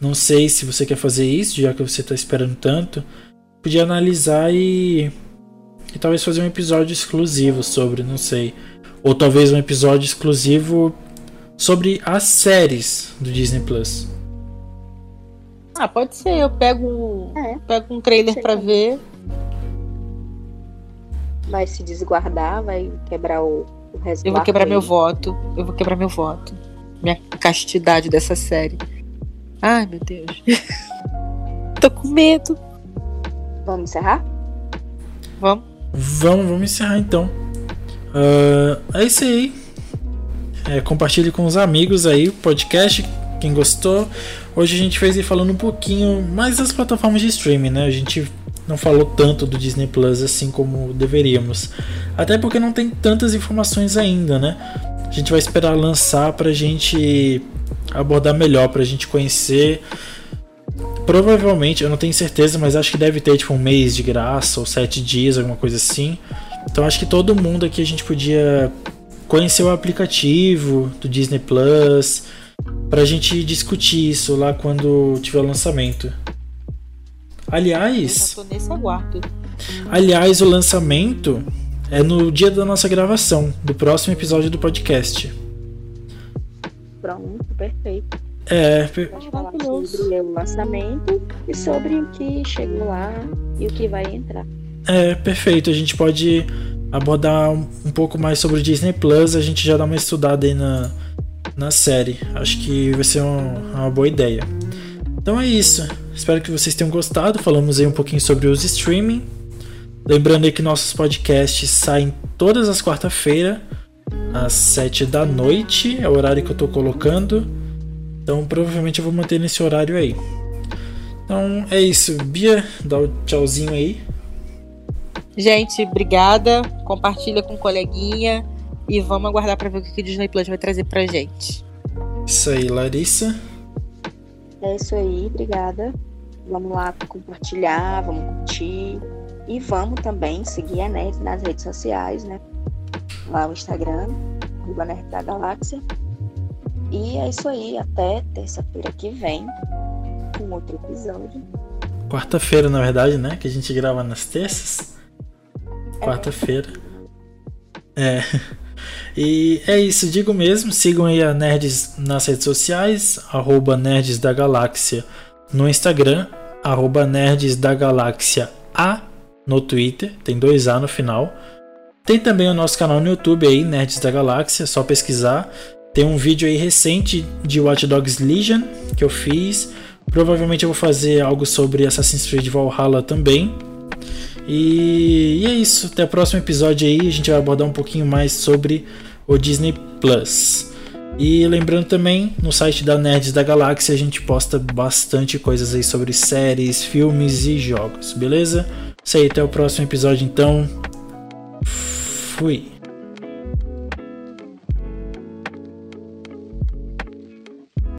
Speaker 1: Não sei se você quer fazer isso, já que você está esperando tanto. Podia analisar e e talvez fazer um episódio exclusivo sobre, não sei. Ou talvez um episódio exclusivo sobre as séries do Disney Plus.
Speaker 2: Ah, pode ser. Eu pego, é. pego um trailer para ver.
Speaker 3: Vai se desguardar, vai quebrar o, o resguardo.
Speaker 2: Eu vou quebrar aí. meu voto. Eu vou quebrar meu voto. Minha castidade dessa série. Ai, meu Deus. *laughs* Tô com medo.
Speaker 3: Vamos encerrar?
Speaker 2: Vamos.
Speaker 1: Vamos, vamos encerrar então. Uh, é isso aí. É, compartilhe com os amigos aí o podcast. Quem gostou. Hoje a gente fez aí falando um pouquinho mais das plataformas de streaming, né? A gente não falou tanto do Disney Plus assim como deveríamos. Até porque não tem tantas informações ainda, né? A gente vai esperar lançar pra gente abordar melhor, pra gente conhecer Provavelmente, eu não tenho certeza, mas acho que deve ter tipo um mês de graça ou sete dias, alguma coisa assim. Então acho que todo mundo aqui a gente podia conhecer o aplicativo do Disney Plus pra gente discutir isso lá quando tiver o lançamento. Aliás.
Speaker 2: Eu tô nesse aguardo.
Speaker 1: Aliás, o lançamento é no dia da nossa gravação, do próximo episódio do podcast.
Speaker 3: Pronto, perfeito.
Speaker 1: É,
Speaker 3: Pode falar sobre o lançamento e sobre o que chegou lá e o que vai entrar.
Speaker 1: É, perfeito. A gente pode abordar um, um pouco mais sobre o Disney Plus. A gente já dá uma estudada aí na, na série. Acho que vai ser um, uma boa ideia. Então é isso. Espero que vocês tenham gostado. Falamos aí um pouquinho sobre os streaming. Lembrando aí que nossos podcasts saem todas as quarta-feiras, às 7 da noite. É o horário que eu tô colocando. Então provavelmente eu vou manter nesse horário aí. Então é isso. Bia, dá o um tchauzinho aí.
Speaker 2: Gente, obrigada. Compartilha com o coleguinha. E vamos aguardar para ver o que o Disney Plus vai trazer pra gente.
Speaker 1: Isso aí, Larissa.
Speaker 3: É isso aí, obrigada. Vamos lá compartilhar, vamos curtir. E vamos também seguir a Nerd nas redes sociais, né? Lá no Instagram, arroba Nerd da Galáxia. E é isso aí, até terça-feira que vem com outro episódio.
Speaker 1: Quarta-feira, na verdade, né? Que a gente grava nas terças. É. Quarta-feira. É. *laughs* E é isso, digo mesmo. Sigam aí a Nerds nas redes sociais, arroba Nerds da Galáxia no Instagram, arroba Nerds da Galáxia A no Twitter, tem dois A no final. Tem também o nosso canal no YouTube aí, Nerds da Galáxia, só pesquisar. Tem um vídeo aí recente de Watch Dogs Legion que eu fiz. Provavelmente eu vou fazer algo sobre Assassin's Creed Valhalla também. E, e é isso. Até o próximo episódio aí. A gente vai abordar um pouquinho mais sobre o Disney Plus. E lembrando também, no site da Nerds da Galáxia a gente posta bastante coisas aí sobre séries, filmes e jogos, beleza? Isso aí, até o próximo episódio então. Fui.